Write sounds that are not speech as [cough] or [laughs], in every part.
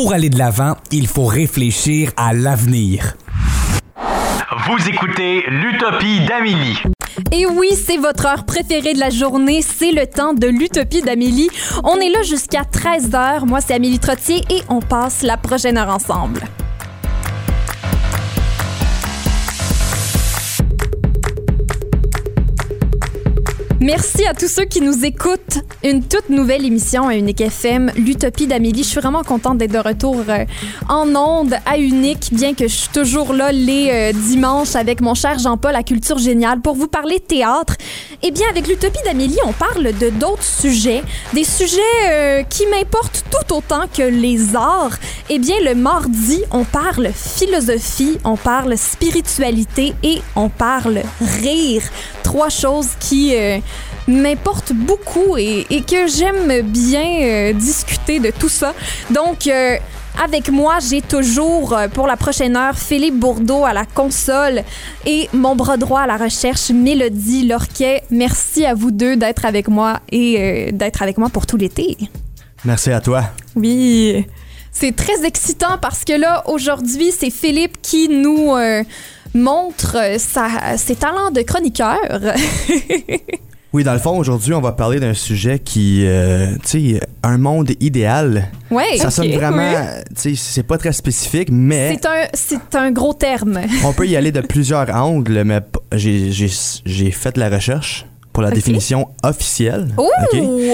pour aller de l'avant, il faut réfléchir à l'avenir. Vous écoutez l'Utopie d'Amélie. Et oui, c'est votre heure préférée de la journée, c'est le temps de l'Utopie d'Amélie. On est là jusqu'à 13h. Moi, c'est Amélie Trottier et on passe la prochaine heure ensemble. Merci à tous ceux qui nous écoutent. Une toute nouvelle émission à Unique FM, l'Utopie d'Amélie. Je suis vraiment contente d'être de retour euh, en onde à Unique, bien que je suis toujours là les euh, dimanches avec mon cher Jean-Paul à Culture Géniale pour vous parler théâtre. Eh bien, avec l'Utopie d'Amélie, on parle de d'autres sujets, des sujets euh, qui m'importent tout autant que les arts. Eh bien, le mardi, on parle philosophie, on parle spiritualité et on parle rire. Trois choses qui m'importe beaucoup et, et que j'aime bien euh, discuter de tout ça. Donc, euh, avec moi, j'ai toujours euh, pour la prochaine heure Philippe Bourdeau à la console et mon bras droit à la recherche, Mélodie Lorquet. Merci à vous deux d'être avec moi et d'être avec moi pour tout l'été. Merci à toi. Oui. C'est très excitant parce que là, aujourd'hui, c'est Philippe qui nous montre sa, ses talents de chroniqueur. [laughs] Oui, dans le fond, aujourd'hui, on va parler d'un sujet qui, euh, tu sais, un monde idéal. Oui, Ça sonne vraiment, tu sais, c'est pas très spécifique, mais. C'est un, c'est un gros terme. [laughs] on peut y aller de plusieurs angles, mais j'ai fait la recherche pour la définition officielle. Ouh,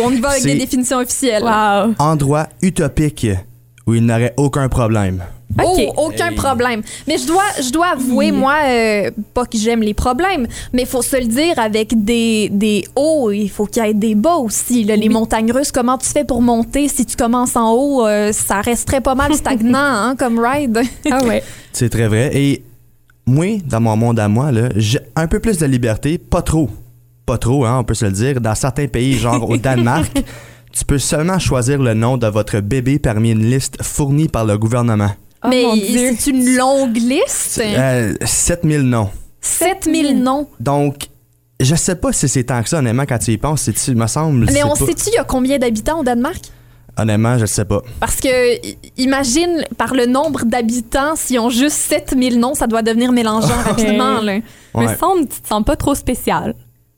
on y va avec des définitions officielles. Wow. Endroit utopique où il n'aurait aucun problème. Oh, aucun problème. Mais je dois, je dois avouer, moi, euh, pas que j'aime les problèmes, mais il faut se le dire avec des, des hauts, il faut qu'il y ait des bas aussi. Les montagnes russes, comment tu fais pour monter? Si tu commences en haut? Euh, ça resterait pas mal stagnant [laughs] hein, comme ride. ah ouais. C'est très vrai. Et moi, dans mon monde à moi, j'ai un peu plus de liberté, pas trop. Pas trop, hein, on peut se le dire. Dans certains pays, genre au Danemark, [laughs] tu peux seulement choisir le nom de votre bébé parmi une liste fournie par le gouvernement. Oh mais c'est une longue liste. Euh, 7000 noms. 7000 noms. Donc, je sais pas si c'est tant que ça, honnêtement, quand tu y penses. Il me semble. Mais on sait-tu, il y a combien d'habitants au Danemark? Honnêtement, je sais pas. Parce que, imagine, par le nombre d'habitants, s'ils ont juste 7000 noms, ça doit devenir mélangeant [laughs] rapidement. Là. Me semble tu te sens pas trop spécial.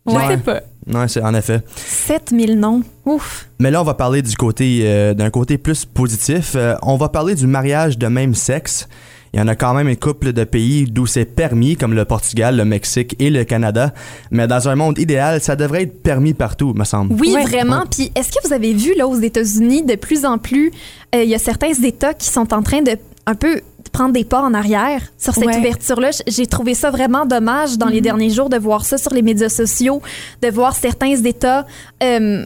Je sais pas. Non, c'est en effet. 7000 noms. Ouf. Mais là, on va parler du côté euh, d'un côté plus positif. Euh, on va parler du mariage de même sexe. Il y en a quand même un couple de pays d'où c'est permis, comme le Portugal, le Mexique et le Canada. Mais dans un monde idéal, ça devrait être permis partout, me semble. Oui, vraiment. Puis est-ce que vous avez vu, là, aux États-Unis, de plus en plus, euh, il y a certains États qui sont en train de un peu prendre des pas en arrière sur cette ouverture-là. J'ai trouvé ça vraiment dommage dans les mm-hmm. derniers jours de voir ça sur les médias sociaux, de voir certains États euh,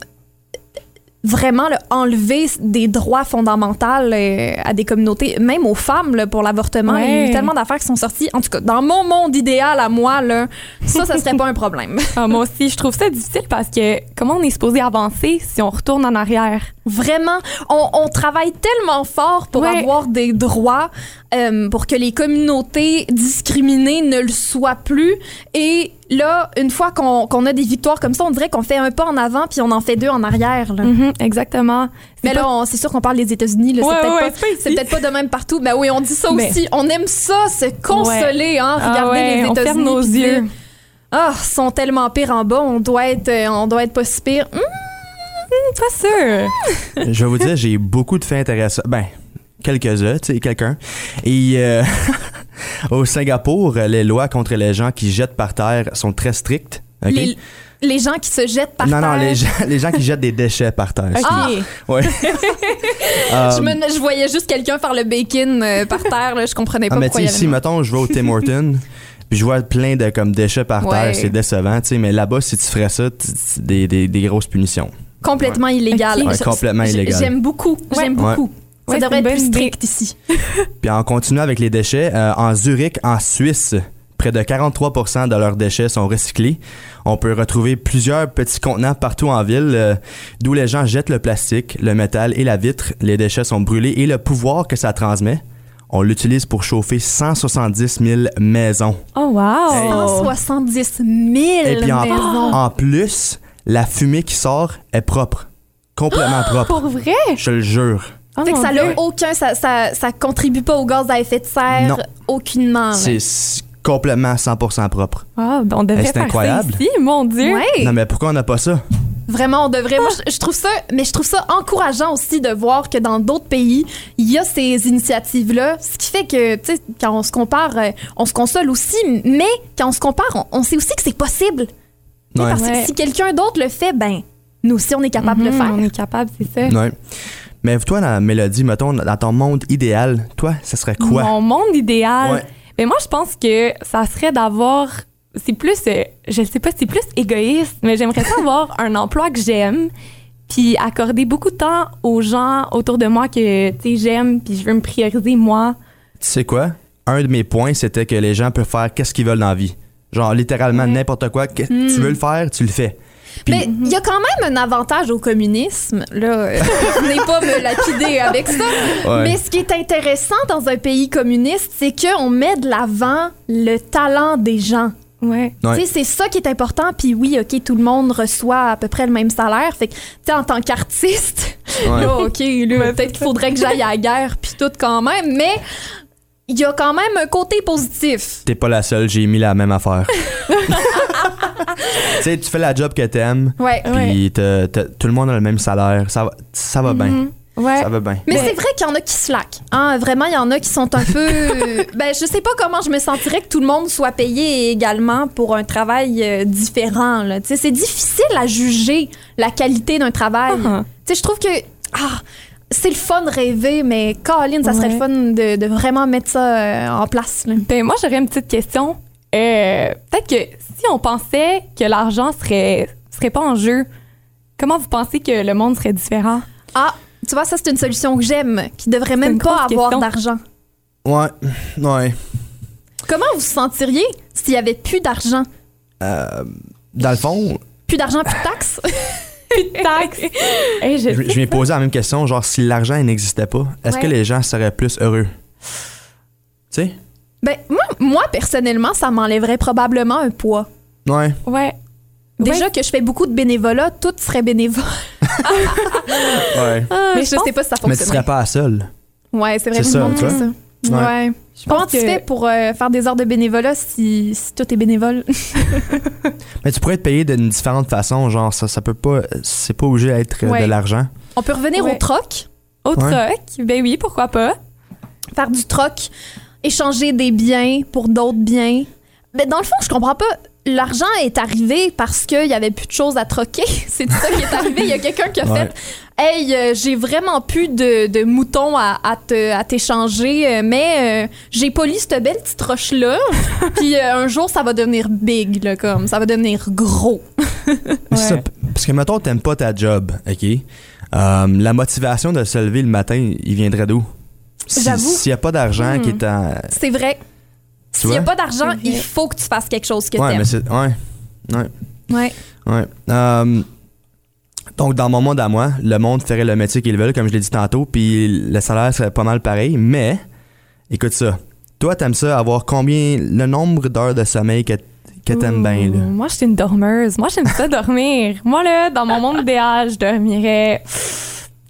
vraiment enlever des droits fondamentaux euh, à des communautés, même aux femmes pour l'avortement. Il y a eu tellement d'affaires qui sont sorties. En tout cas, dans mon monde idéal à moi, là, ça, ça serait pas un problème. [laughs] Ah, moi aussi, je trouve ça difficile parce que comment on est supposé avancer si on retourne en arrière? Vraiment, on, travaille tellement fort pour avoir des droits, euh, pour que les communautés discriminées ne le soient plus. Et là, une fois qu'on a des victoires comme ça, on dirait qu'on fait un pas en avant puis on en fait deux en arrière. Mm-hmm, exactement. Mais là, c'est sûr qu'on parle des États-Unis. c'est peut-être pas, de même partout. Ben oui, on dit ça aussi. On aime ça, se consoler, hein, ah regarder les États-Unis. nos yeux. Ah, sont tellement pires en bas. On doit être, euh, on doit être pas si pire. Hum, pas sûr. Je vais vous dire, j'ai beaucoup de faits intéressants. Ben, quelques-uns, tu sais, quelqu'un. Et euh, [laughs] au Singapour, les lois contre les gens qui jettent par terre sont très strictes. Les, gens qui se jettent par terre. Non, non, les gens, les gens qui jettent des déchets par terre. Ah! Ouais. [laughs] je, me, je, voyais juste quelqu'un faire le bacon euh, par terre, là, je comprenais ah, pas ah, pourquoi. Mais tu sais, mettons, je vais au [laughs] Tim Hortons. Puis je vois plein de comme déchets par terre, c'est décevant, tu sais, mais là-bas, si tu ferais ça, des, des, des grosses punitions. Complètement illégal. complètement illégal. J'aime beaucoup. J'aime beaucoup. Ça devrait être plus strict ici. [laughs] Puis en continuant avec les déchets, euh, en Zurich, en Suisse, près de 43 de leurs déchets sont recyclés. On peut retrouver plusieurs petits contenants partout en ville, euh, d'où les gens jettent le plastique, le métal et la vitre. Les déchets sont brûlés et le pouvoir que ça transmet, on l'utilise pour chauffer 170 000 maisons. Oh wow! 170 000 maisons! En plus, la fumée qui sort est propre. Complètement [gasps] propre. Pour vrai? Je le jure. Oh Fait que ça n'a aucun, ça, ça, ça contribue pas aux gaz à effet de serre, Non. aucunement. C'est complètement 100% propre. Ah, ben on devrait c'est faire incroyable. ça ici, mon Dieu. Ouais. Non, mais pourquoi on n'a pas ça? Vraiment, on devrait. Moi, je, je trouve ça, mais je trouve ça encourageant aussi de voir que dans d'autres pays, il y a ces initiatives-là. Ce qui fait que, tu sais, quand on se compare, euh, on se console aussi, mais quand on se compare, on, on sait aussi que c'est possible. Ouais. Parce Ouais. que si quelqu'un d'autre le fait, ben, nous aussi, on est capable de le Mhm, faire. On est capable, c'est ça. Ouais. Mais toi, la mélodie, mettons, dans ton monde idéal, toi, ça serait quoi? Mon monde idéal? Ouais. Mais moi, je pense que ça serait d'avoir. C'est plus. euh, je sais pas, c'est plus égoïste, mais j'aimerais ça [laughs] avoir un emploi que j'aime, puis accorder beaucoup de temps aux gens autour de moi que, tu sais, j'aime, puis je veux me prioriser moi. Tu sais quoi? Un de mes points, c'était que les gens peuvent faire qu'est-ce qu'ils veulent dans la vie. Genre, littéralement, n'importe quoi. que- Tu veux le faire, tu le fais. Puis- Mais il y a quand même un avantage au communisme. Là, [laughs] venez pas me lapider avec ça. Ouais. Mais ce qui est intéressant dans un pays communiste, c'est qu'on met de l'avant le talent des gens. Ouais. Ouais. Tu sais, c'est ça qui est important. Puis oui, OK, tout le monde reçoit à peu près le même salaire. Fait que, tu sais, en tant qu'artiste, Ouais. [laughs] là, OK, là, peut-être qu'il faudrait que j'aille à la guerre, puis tout quand même. Mais il y a quand même un côté positif. T'es pas la seule, j'ai mis la même affaire. [laughs] tu sais, tu fais la job que t'aimes, Ouais. puis tout le monde a le même salaire. Ça va, ça va bien. Mhm. Ouais. Ça va bien. Mais c'est vrai qu'il y en a qui slack. Hein, vraiment, il y en a qui sont un peu. [laughs] ben, je sais pas comment je me sentirais que tout le monde soit payé également pour un travail euh, différent. là. Tu sais, C'est difficile à juger la qualité d'un travail. Ah. Tu sais, je trouve que. Ah, c'est le fun de rêver, mais Colin, ça serait Ouais. le fun de, de vraiment mettre ça euh, en place. là. Ben, moi, j'aurais une petite question. Euh, Peut-être que si on pensait que l'argent serait, serait pas en jeu, comment vous pensez que le monde serait différent? Ah, tu vois, ça, c'est une solution que j'aime, qui devrait même pas avoir d'argent. Ouais, ouais. Comment vous vous sentiriez s'il y avait plus d'argent? Euh, dans le fond, Plus d'argent, plus de taxes? [laughs] Taxe. [laughs] Hey, je je, je m'ai posé la même question, genre si l'argent n'existait pas, est-ce Ouais. que les gens seraient plus heureux? Tu sais? Ben, moi, moi, personnellement, ça m'enlèverait probablement un poids. Ouais. Ouais. Déjà Ouais. que je fais beaucoup de bénévolat, tout serait bénévole. [laughs] Ouais. mais je je pense- sais pas si ça Mais tu fonctionne. serais pas seule. Ouais, c'est vrai. C'est ça, ça. Ouais. Ouais. Je Comment tu que- fais pour euh, faire des heures de bénévolat si, si tout est bénévole? [laughs] Mais tu pourrais être payé d'une différente façon, genre ça, ça peut pas, c'est pas obligé d'être euh, Ouais. de l'argent. On peut revenir Ouais. au troc, Au Ouais. troc, ben oui, pourquoi pas? faire du troc, échanger des biens pour d'autres biens. Mais dans le fond, je comprends pas. L'argent est arrivé parce qu'il y avait plus de choses à troquer. [laughs] C'est ça qui est arrivé. Il y a quelqu'un qui a Ouais. fait Hey, euh, j'ai vraiment plus de, de moutons à, à te- à t'échanger, euh, mais euh, j'ai poli cette belle petite roche-là. [laughs] Puis euh, un jour, ça va devenir big, là, comme ça va devenir gros. Mais [laughs] c'est ça, parce que mettons t'aimes pas ta job, ok? Euh, la motivation de se lever le matin, il viendrait d'où? Si- J'avoue. S'il y a pas d'argent qui est en. C'est vrai. S'il n'y a pas d'argent, il faut que tu fasses quelque chose que Ouais, t'aimes. mais c'est. Ouais. Ouais. Ouais. Ouais. Euh, donc, dans mon monde à moi, le monde ferait le métier qu'ils veulent, comme je l'ai dit tantôt, puis le salaire serait pas mal pareil, mais, écoute ça. Toi, t'aimes ça avoir combien, le nombre d'heures de sommeil que, que t'aimes bien, là? Moi, je suis une dormeuse. Moi, j'aime ça dormir. [laughs] Moi, là, dans mon monde idéal, je dormirais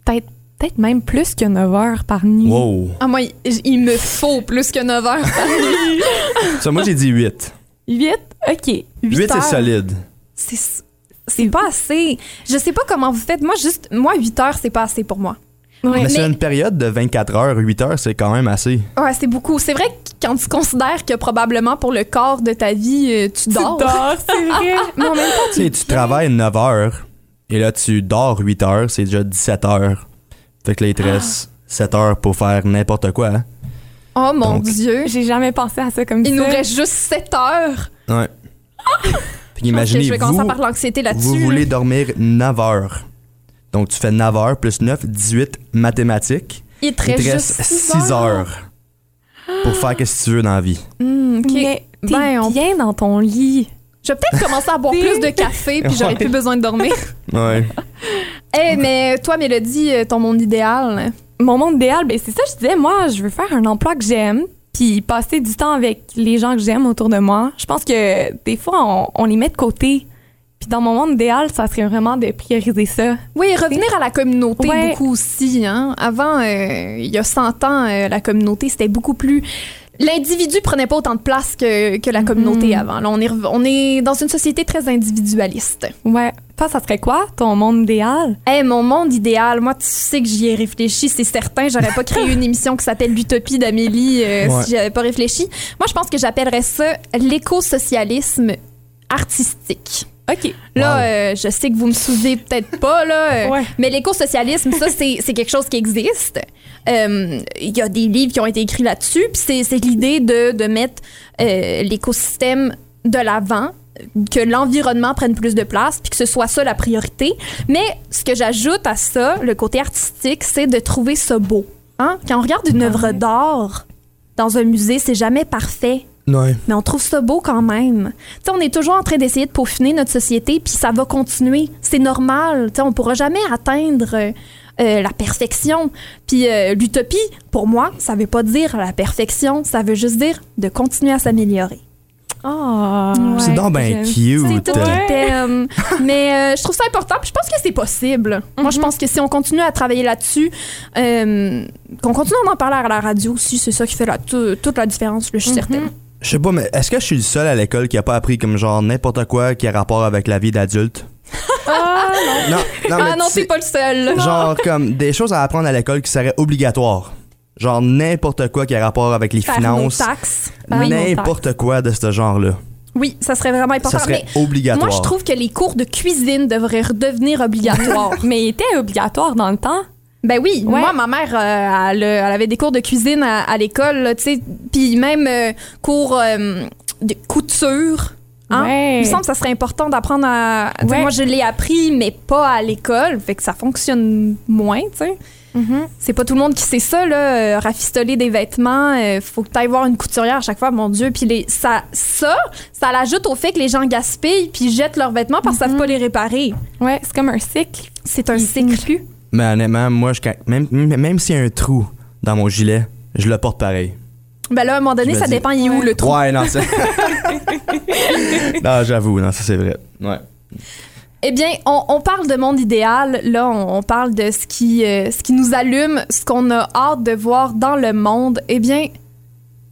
peut-être peut-être même plus que 9 heures par nuit. Wow. Ah, moi, il, il me faut plus que 9 heures par nuit. [laughs] Ça, moi, j'ai dit 8. 8? OK. 8 8, c'est solide. C'est c'est pas assez. Je sais pas comment vous faites. Moi, juste, moi, 8 heures, c'est pas assez pour moi. Ouais. Mais, sur Mais- une période de 24 heures, 8 heures, c'est quand même assez. Ouais, c'est beaucoup. C'est vrai que quand tu considères que probablement pour le corps de ta vie, euh, tu Tu dors. dors, c'est vrai. [laughs] Mais en même temps, Tu sais, tu travailles 9 heures, et là, tu dors 8 heures, c'est déjà 17 heures. Fait que là, il te reste 7 heures pour faire n'importe quoi. hein. Oh mon Donc- Dieu. j'ai jamais pensé à ça comme Il ça. nous reste juste 7 heures. Ouais. [laughs] Fait que qu'imaginez, je vais commencer vous, par l'anxiété là-dessus. vous voulez dormir 9 heures. Donc, tu fais 9 heures plus 9, 18 mathématiques. Il te Il reste te juste reste 6 6 heures pour faire ce que tu veux dans la vie. Hmm, ok. Mais t'es Ben, on- bien dans ton lit. Je vais peut-être commencer à boire [laughs] plus de café, puis j'aurais Ouais. plus besoin de dormir. [laughs] Ouais. [laughs] Eh, mais toi, Mélodie, euh, ton monde idéal? Mon monde idéal, ben c'est ça, je disais, moi, je veux faire un emploi que j'aime, puis passer du temps avec les gens que j'aime autour de moi. Je pense que des fois, on, on les met de côté Puis dans mon monde idéal, ça serait vraiment de prioriser ça. Oui, revenir à la communauté Ouais. beaucoup aussi. Hein? Avant, euh, il y a 100 ans, euh, la communauté, c'était beaucoup plus... L'individu prenait pas autant de place que, que la communauté avant. Là, on, est, on est dans une société très individualiste. Ouais. Toi, ça serait quoi, ton monde idéal? Hey, mon monde idéal, moi, tu sais que j'y ai réfléchi, c'est certain. J'aurais pas créé une émission qui s'appelle L'Utopie d'Amélie euh, Ouais. si j'avais pas réfléchi. Moi, je pense que j'appellerais ça l'écosocialisme artistique. OK. Là, Wow. euh, je sais que vous me souvenez peut-être pas, là, euh, Ouais. mais l'écosocialisme, ça, c'est c'est quelque chose qui existe. Euh, Il y a des livres qui ont été écrits là-dessus, puis c'est- c'est l'idée de, de mettre euh, l'écosystème de l'avant, que l'environnement prenne plus de place, puis que ce soit ça la priorité. Mais ce que j'ajoute à ça, le côté artistique, c'est de trouver ça beau. Hein? Quand on regarde une œuvre d'art dans un musée, c'est jamais parfait Ouais. mais on trouve ça beau quand même. Tu sais, on est toujours en train d'essayer de peaufiner notre société, puis ça va continuer. C'est normal. Tu sais, on pourra jamais atteindre euh, euh, la perfection. Puis euh, l'utopie, pour moi, ça veut pas dire la perfection, ça veut juste dire de continuer à s'améliorer. Ah. C'est donc bien C'est cute. tout le thème. Mais euh, je trouve ça important, puis je pense que c'est possible. Moi, je pense que si on continue à travailler là-dessus, euh, qu'on continue à en parler à la radio aussi, c'est ça qui fait la- tout- toute la différence, je suis certaine. Je sais pas, mais est-ce que je suis le seul à l'école qui a pas appris comme genre n'importe quoi qui a rapport avec la vie d'adulte? Ah, Non, non, mais ah non, t'es pas le seul. Genre comme des choses à apprendre à l'école qui seraient obligatoires. Genre n'importe quoi qui a rapport avec les Faire nos finances. taxes. Oui. N'importe quoi de ce genre-là. Oui, ça serait vraiment important. Ça serait Mais obligatoire. moi, je trouve que les cours de cuisine devraient redevenir obligatoires. [laughs] Mais il était obligatoire dans le temps. ben oui, Ouais. moi, ma mère, euh, elle, elle avait des cours de cuisine à, à l'école, tu sais, puis même euh, cours euh, de couture. Hein? Ouais. Il me semble que ça serait important d'apprendre à. Ouais. Moi, je l'ai appris, mais pas à l'école, fait que ça fonctionne moins, tu sais. C'est pas tout le monde qui sait ça, là. euh, rafistoler des vêtements, euh, faut que tu ailles voir une couturière à chaque fois, mon Dieu. Puis les, ça, ça, ça l'ajoute au fait que les gens gaspillent puis jettent leurs vêtements parce qu'ils savent pas les réparer. Ouais, c'est comme un cycle. C'est un Il cycle. finit plus. Mais honnêtement, moi, je, même, même s'il y a un trou dans mon gilet, je le porte pareil. Ben là, à un moment donné, ça dis- dépend, il est où le trou. Ouais, non, c'est. [laughs] [laughs] non, j'avoue, non, ça c'est vrai. Ouais. Eh bien, on, parle de monde idéal. Là, on, parle de ce qui, euh, ce qui nous allume, ce qu'on a hâte de voir dans le monde. Eh bien,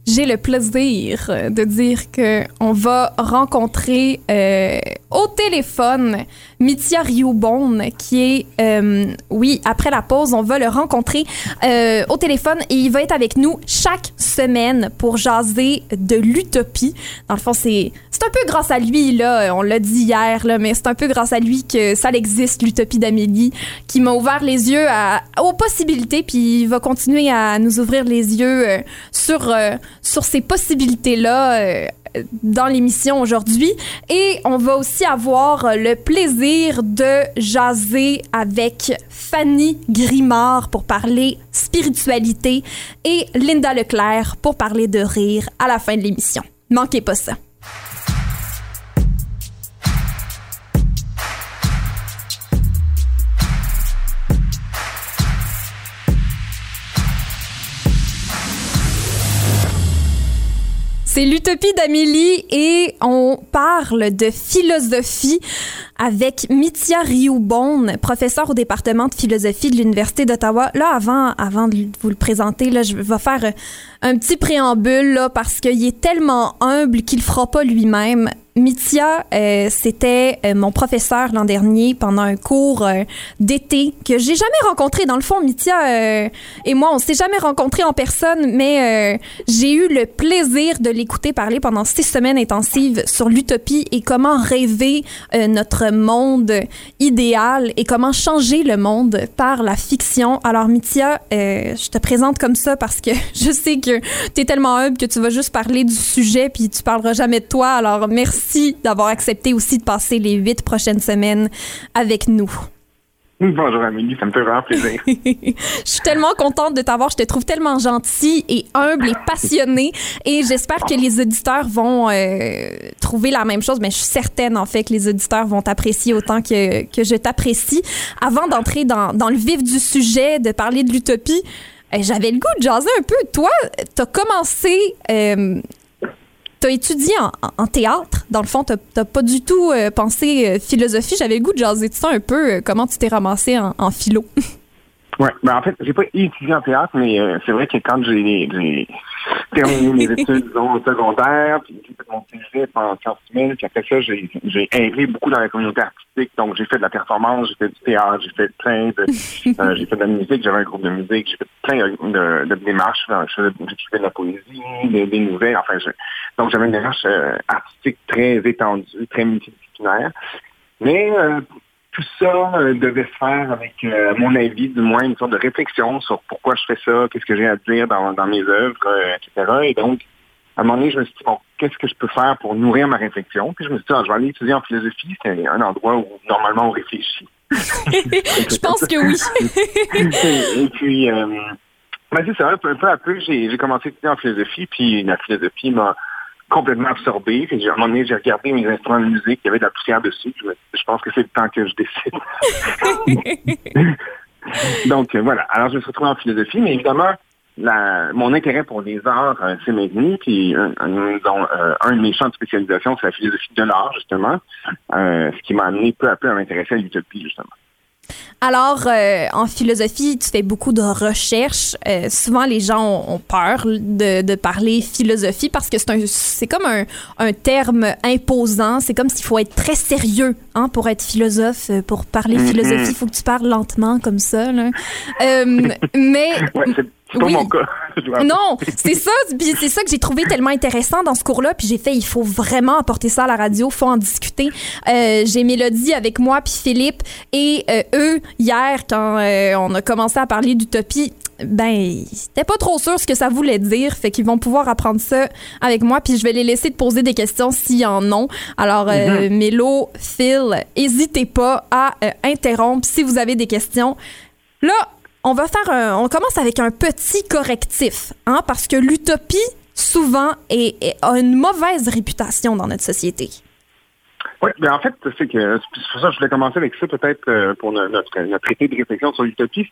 j'ai le plaisir de dire que on va rencontrer euh, au téléphone Mithia Rioubon, qui est, euh, oui, après la pause, on va le rencontrer euh, au téléphone et il va être avec nous chaque semaine pour jaser de l'utopie. Dans le fond, c'est un peu grâce à lui, là, on l'a dit hier, là, mais c'est un peu grâce à lui que ça existe, l'utopie d'Amélie, qui m'a ouvert les yeux à- aux possibilités, puis il va continuer à nous ouvrir les yeux euh, sur, sur ces possibilités-là dans l'émission aujourd'hui. Et on va aussi avoir euh, le plaisir de jaser avec Fanny Grimard pour parler spiritualité et Linda Leclerc pour parler de rire à la fin de l'émission. Manquez pas ça. C'est l'utopie d'Amélie et on parle de philosophie avec Mithia Rioubon, professeur au département de philosophie de l'Université d'Ottawa. Là, avant, avant de vous le présenter, je vais faire un petit préambule parce qu'il est tellement humble qu'il le fera pas lui-même. Mithia, euh, c'était euh, mon professeur l'an dernier pendant un cours euh, d'été que j'ai jamais rencontré. Dans le fond, Mithia euh, et moi, on s'est jamais rencontrés en personne, mais j'ai eu le plaisir de l'écouter parler pendant six semaines intensives sur l'utopie et comment rêver notre monde idéal et comment changer le monde par la fiction. Alors, euh, je te présente comme ça parce que [laughs] je sais que tu es tellement humble que tu vas juste parler du sujet puis tu parleras jamais de toi. Alors, merci d'avoir accepté aussi de passer les huit prochaines semaines avec nous. Bonjour Amélie, ça me fait vraiment plaisir. [laughs] Je suis tellement contente de t'avoir. Je te trouve tellement gentil et humble et passionné. Et j'espère que les auditeurs vont euh, trouver la même chose. Mais je suis certaine, en fait, que les auditeurs vont t'apprécier autant que, que je t'apprécie. Avant d'entrer dans, dans le vif du sujet, de parler de l'utopie, euh, j'avais le goût de jaser un peu. Toi, t'as commencé... euh, as étudié en, en théâtre. Dans le fond, tu n'as pas du tout euh, pensé euh, philosophie. J'avais le goût de jaser de ça un peu. euh, comment tu t'es ramassé en, en philo? [laughs] Ouais, ben en fait, j'ai pas étudié en théâtre, mais euh, c'est vrai que quand j'ai terminé mes [laughs] études, disons, au secondaire, puis j'ai fait en sciences humaines, puis après ça, j'ai j'ai beaucoup dans la communauté artistique, donc j'ai fait de la performance, j'ai fait du théâtre, j'ai fait plein de... [laughs] euh, j'ai fait de la musique, j'avais un groupe de musique, j'ai fait plein de, de démarches, faisais- j'écrivais de la poésie, des, des nouvelles, enfin, je, donc j'avais une démarche euh, artistique très étendue, très multidisciplinaire. Mais euh, tout ça euh, devait se faire avec, euh, à mon avis, du moins, une sorte de réflexion sur pourquoi je fais ça, qu'est-ce que j'ai à dire dans, dans mes œuvres, euh, etc. Et donc, à un moment donné, je me suis dit, bon, qu'est-ce que je peux faire pour nourrir ma réflexion? Puis je me suis dit, ah, je vais aller étudier en philosophie, c'est un endroit où normalement on réfléchit. [laughs] Je pense que oui. [laughs] et puis, euh, ben, c'est ça, un peu, à peu, j'ai j'ai commencé à étudier en philosophie, puis la philosophie m'a complètement absorbé. Puis, à un moment donné, j'ai regardé mes instruments de musique, il y avait de la poussière dessus. Je, me- je pense que c'est le temps que je décide. [laughs] Donc, euh, voilà. Alors, je me suis retrouvé en philosophie, mais évidemment, mon intérêt pour les arts euh, s'est maintenu. Puis, disons, euh, un de mes champs de spécialisation, c'est la philosophie de l'art, justement, euh, ce qui m'a amené peu à peu à m'intéresser à l'utopie, justement. Alors, euh, en philosophie, tu fais beaucoup de recherches. Euh, souvent, les gens ont, ont peur de, de parler philosophie parce que c'est un, c'est comme un, un terme imposant. C'est comme s'il faut être très sérieux hein, pour être philosophe. Euh, Pour parler Mhm. philosophie, il faut que tu parles lentement comme ça. Là. Euh, [laughs] mais Ouais, c'est c'est pas Oui. mon cas. Non, c'est ça, c'est ça que j'ai trouvé tellement intéressant dans ce cours-là. Puis j'ai fait, il faut vraiment apporter ça à la radio, faut en discuter. Euh, j'ai Mélodie avec moi, puis Philippe, et euh, eux hier quand euh, on a commencé à parler d'utopie. Ben, ils étaient pas trop sûrs ce que ça voulait dire, fait qu'ils vont pouvoir apprendre ça avec moi, puis je vais les laisser te poser des questions s'il y en ont. Alors, euh, Mélo, Phil, hésitez pas à euh, interrompre si vous avez des questions. Là, on va faire un, on commence avec un petit correctif, hein, parce que l'utopie souvent est- a une mauvaise réputation dans notre société. Oui, mais en fait, c'est que c'est pour ça que je voulais commencer avec ça peut-être euh, pour no- notre, notre traité de réflexion sur l'utopie.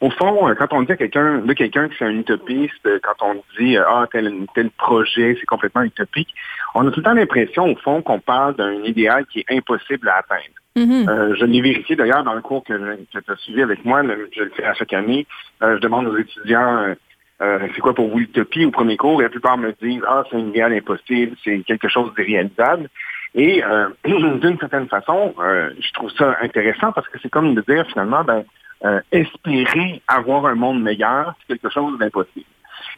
qu'au fond, euh, quand on dit à quelqu'un de quelqu'un que c'est un utopiste, euh, quand on dit ah tel tel projet c'est complètement utopique, on a tout le temps l'impression au fond qu'on parle d'un idéal qui est impossible à atteindre. Mhm. Euh, je l'ai vérifié d'ailleurs dans le cours que, que tu as suivi avec moi, le- je le fais à chaque année. Euh, je demande aux étudiants euh, c'est quoi pour vous l'utopie au premier cours, et la plupart me disent Ah, c'est un idéal impossible, c'est quelque chose d'irréalisable. Et euh, [clears throat] d'une certaine façon, euh, je trouve ça intéressant parce que c'est comme de dire finalement, ben, euh, espérer avoir un monde meilleur, c'est quelque chose d'impossible.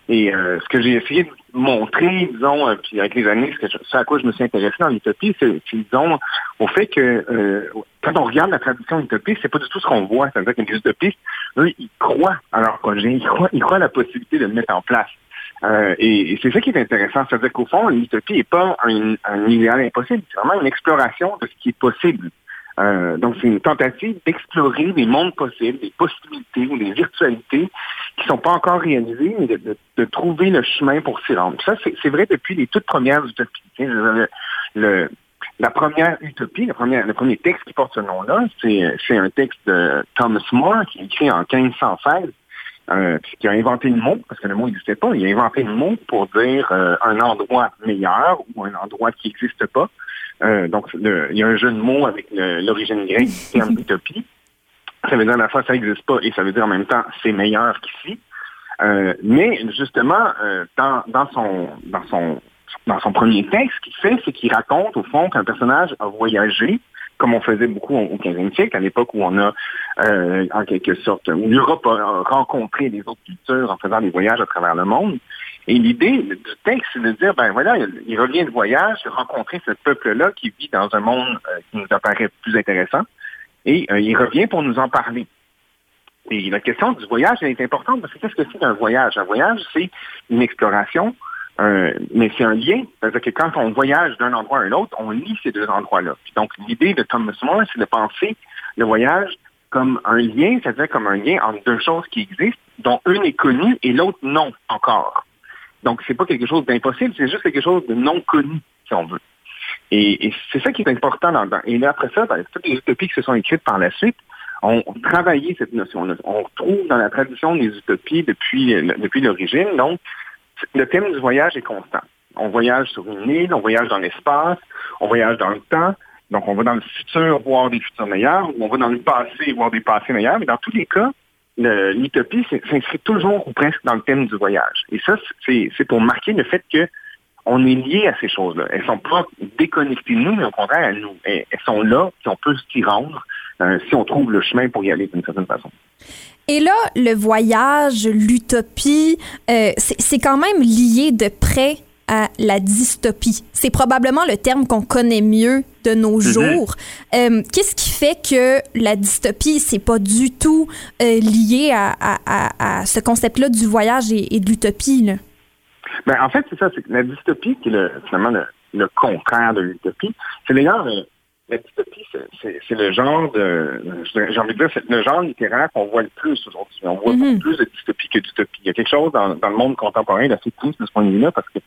Et ce que j'ai essayé de montrer, disons, puis avec les années, ce, ce à quoi je me suis intéressé dans l'utopie, c'est, disons, au fait que quand on regarde la tradition utopiste, c'est pas du tout ce qu'on voit. C'est-à-dire que les utopistes, eux, ils croient à leur projet, ils croient à la possibilité de le mettre en place. Euh, et, et c'est ça qui est intéressant, c'est-à-dire qu'au fond, l'utopie n'est pas un, un idéal impossible, c'est vraiment une exploration de ce qui est possible. Euh, donc, c'est une tentative d'explorer des mondes possibles, des possibilités ou des virtualités qui sont pas encore réalisées, mais de, de- de trouver le chemin pour s'y rendre. Ça, c'est vrai depuis les toutes premières utopies. Le- le- la première utopie, le premier texte qui porte ce nom-là, c'est un texte de Thomas More qui est écrit en 1516, euh, qui a inventé le mot, parce que le mot n'existait pas, il a inventé le mot pour dire euh, un endroit meilleur ou un endroit qui n'existe pas. Euh, donc, il y a un jeu de mots avec l'origine grecque du terme utopie. Ça veut dire à la fois ça n'existe pas et ça veut dire en même temps c'est meilleur qu'ici. Euh, mais justement, dans son dans son dans son premier texte, ce qu'il fait, c'est qu'il raconte au fond qu'un personnage a voyagé, comme on faisait beaucoup au 15e siècle, à l'époque où on a euh, en quelque sorte, où l'Europe a rencontré les autres cultures en faisant des voyages à travers le monde. Et l'idée du texte, c'est de dire, ben voilà, il, revient de voyage, rencontrer ce peuple-là qui vit dans un monde euh, qui nous apparaît plus intéressant, et euh, il revient pour nous en parler. Et la question du voyage elle est importante parce que qu'est-ce que c'est un voyage? Un voyage, c'est une exploration, mais c'est un lien. C'est-à-dire que quand on voyage d'un endroit à un autre, on lie ces deux endroits-là. Donc, l'idée de Thomas More, c'est de penser le voyage comme un lien, c'est-à-dire comme un lien entre deux choses qui existent, dont une est connue et l'autre non encore. Donc, c'est pas quelque chose d'impossible, c'est juste quelque chose de non connu, si on veut. Et, c'est ça qui est important dans, dans- Et là, après ça, ben, toutes les utopies qui se sont écrites par la suite ont travaillé cette notion-là. On retrouve dans la tradition des utopies depuis, depuis l'origine, donc le thème du voyage est constant. On voyage sur une île, on voyage dans l'espace, on voyage dans le temps. Donc, on va dans le futur voir des futurs meilleurs, ou on va dans le passé voir des passés meilleurs. Mais dans tous les cas, l'utopie s'inscrit toujours ou presque dans le thème du voyage. Et ça, c'est pour marquer le fait que on est lié à ces choses-là. Elles sont pas déconnectées de nous, mais au contraire, elles, nous, elles sont là, si on peut s'y rendre, euh, si on trouve le chemin pour y aller d'une certaine façon. Et là, le voyage, l'utopie, euh, c'est quand même lié de près à la dystopie. C'est probablement le terme qu'on connaît mieux de nos mm-hmm. jours. Euh, qu'est-ce qui fait que la dystopie, c'est pas du tout lié à, ce concept-là du voyage et, et de l'utopie? Ben, en fait, c'est ça, la dystopie, qui est le, finalement le, contraire de l'utopie, c'est d'ailleurs, euh, la dystopie, c'est le genre de, j'ai envie de dire, c'est le genre littéraire qu'on voit le plus aujourd'hui. On voit mm-hmm. plus de dystopie que d'utopie. Il y a quelque chose dans, le monde contemporain d'assez triste de ce point de vue-là, parce que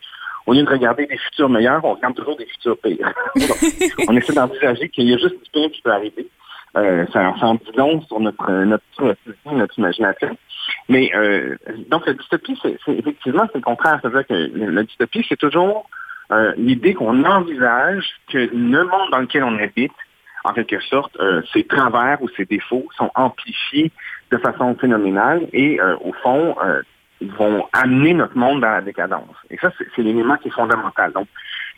au lieu de regarder des futurs meilleurs, on regarde toujours des futurs pires. [laughs] [laughs] on essaie d'envisager qu'il y a juste du pire qui peut arriver. Euh, ça, en dit long sur notre, notre, notre imagination. Mais euh, donc la dystopie, c'est effectivement c'est le contraire. C'est-à-dire que la dystopie, c'est toujours euh, l'idée qu'on envisage que le monde dans lequel on habite, en quelque sorte, euh, ses travers ou ses défauts sont amplifiés de façon phénoménale et euh, au fond vont amener notre monde dans la décadence. Et ça, c'est l'élément qui est fondamental. Donc,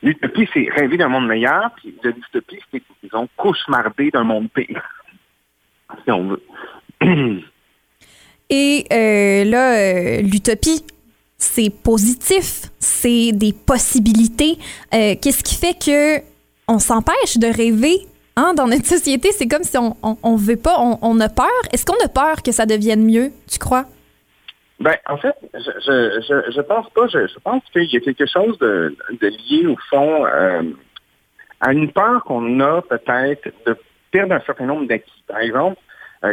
l'utopie, c'est rêver d'un monde meilleur, puis la dystopie, c'est, disons, cauchemarder d'un monde pire, si on veut. [clears throat] Et là, l'utopie, c'est positif, c'est des possibilités. Euh, qu'est-ce qui fait que on s'empêche de rêver hein, dans notre société? C'est comme si on, on, veut pas, on, a peur. Est-ce qu'on a peur que ça devienne mieux, tu crois? Ben, en fait, je, je, je, pense pas. Je, pense qu'il y a quelque chose de, de lié, au fond, à une peur qu'on a peut-être de perdre un certain nombre d'acquis. Par exemple, euh,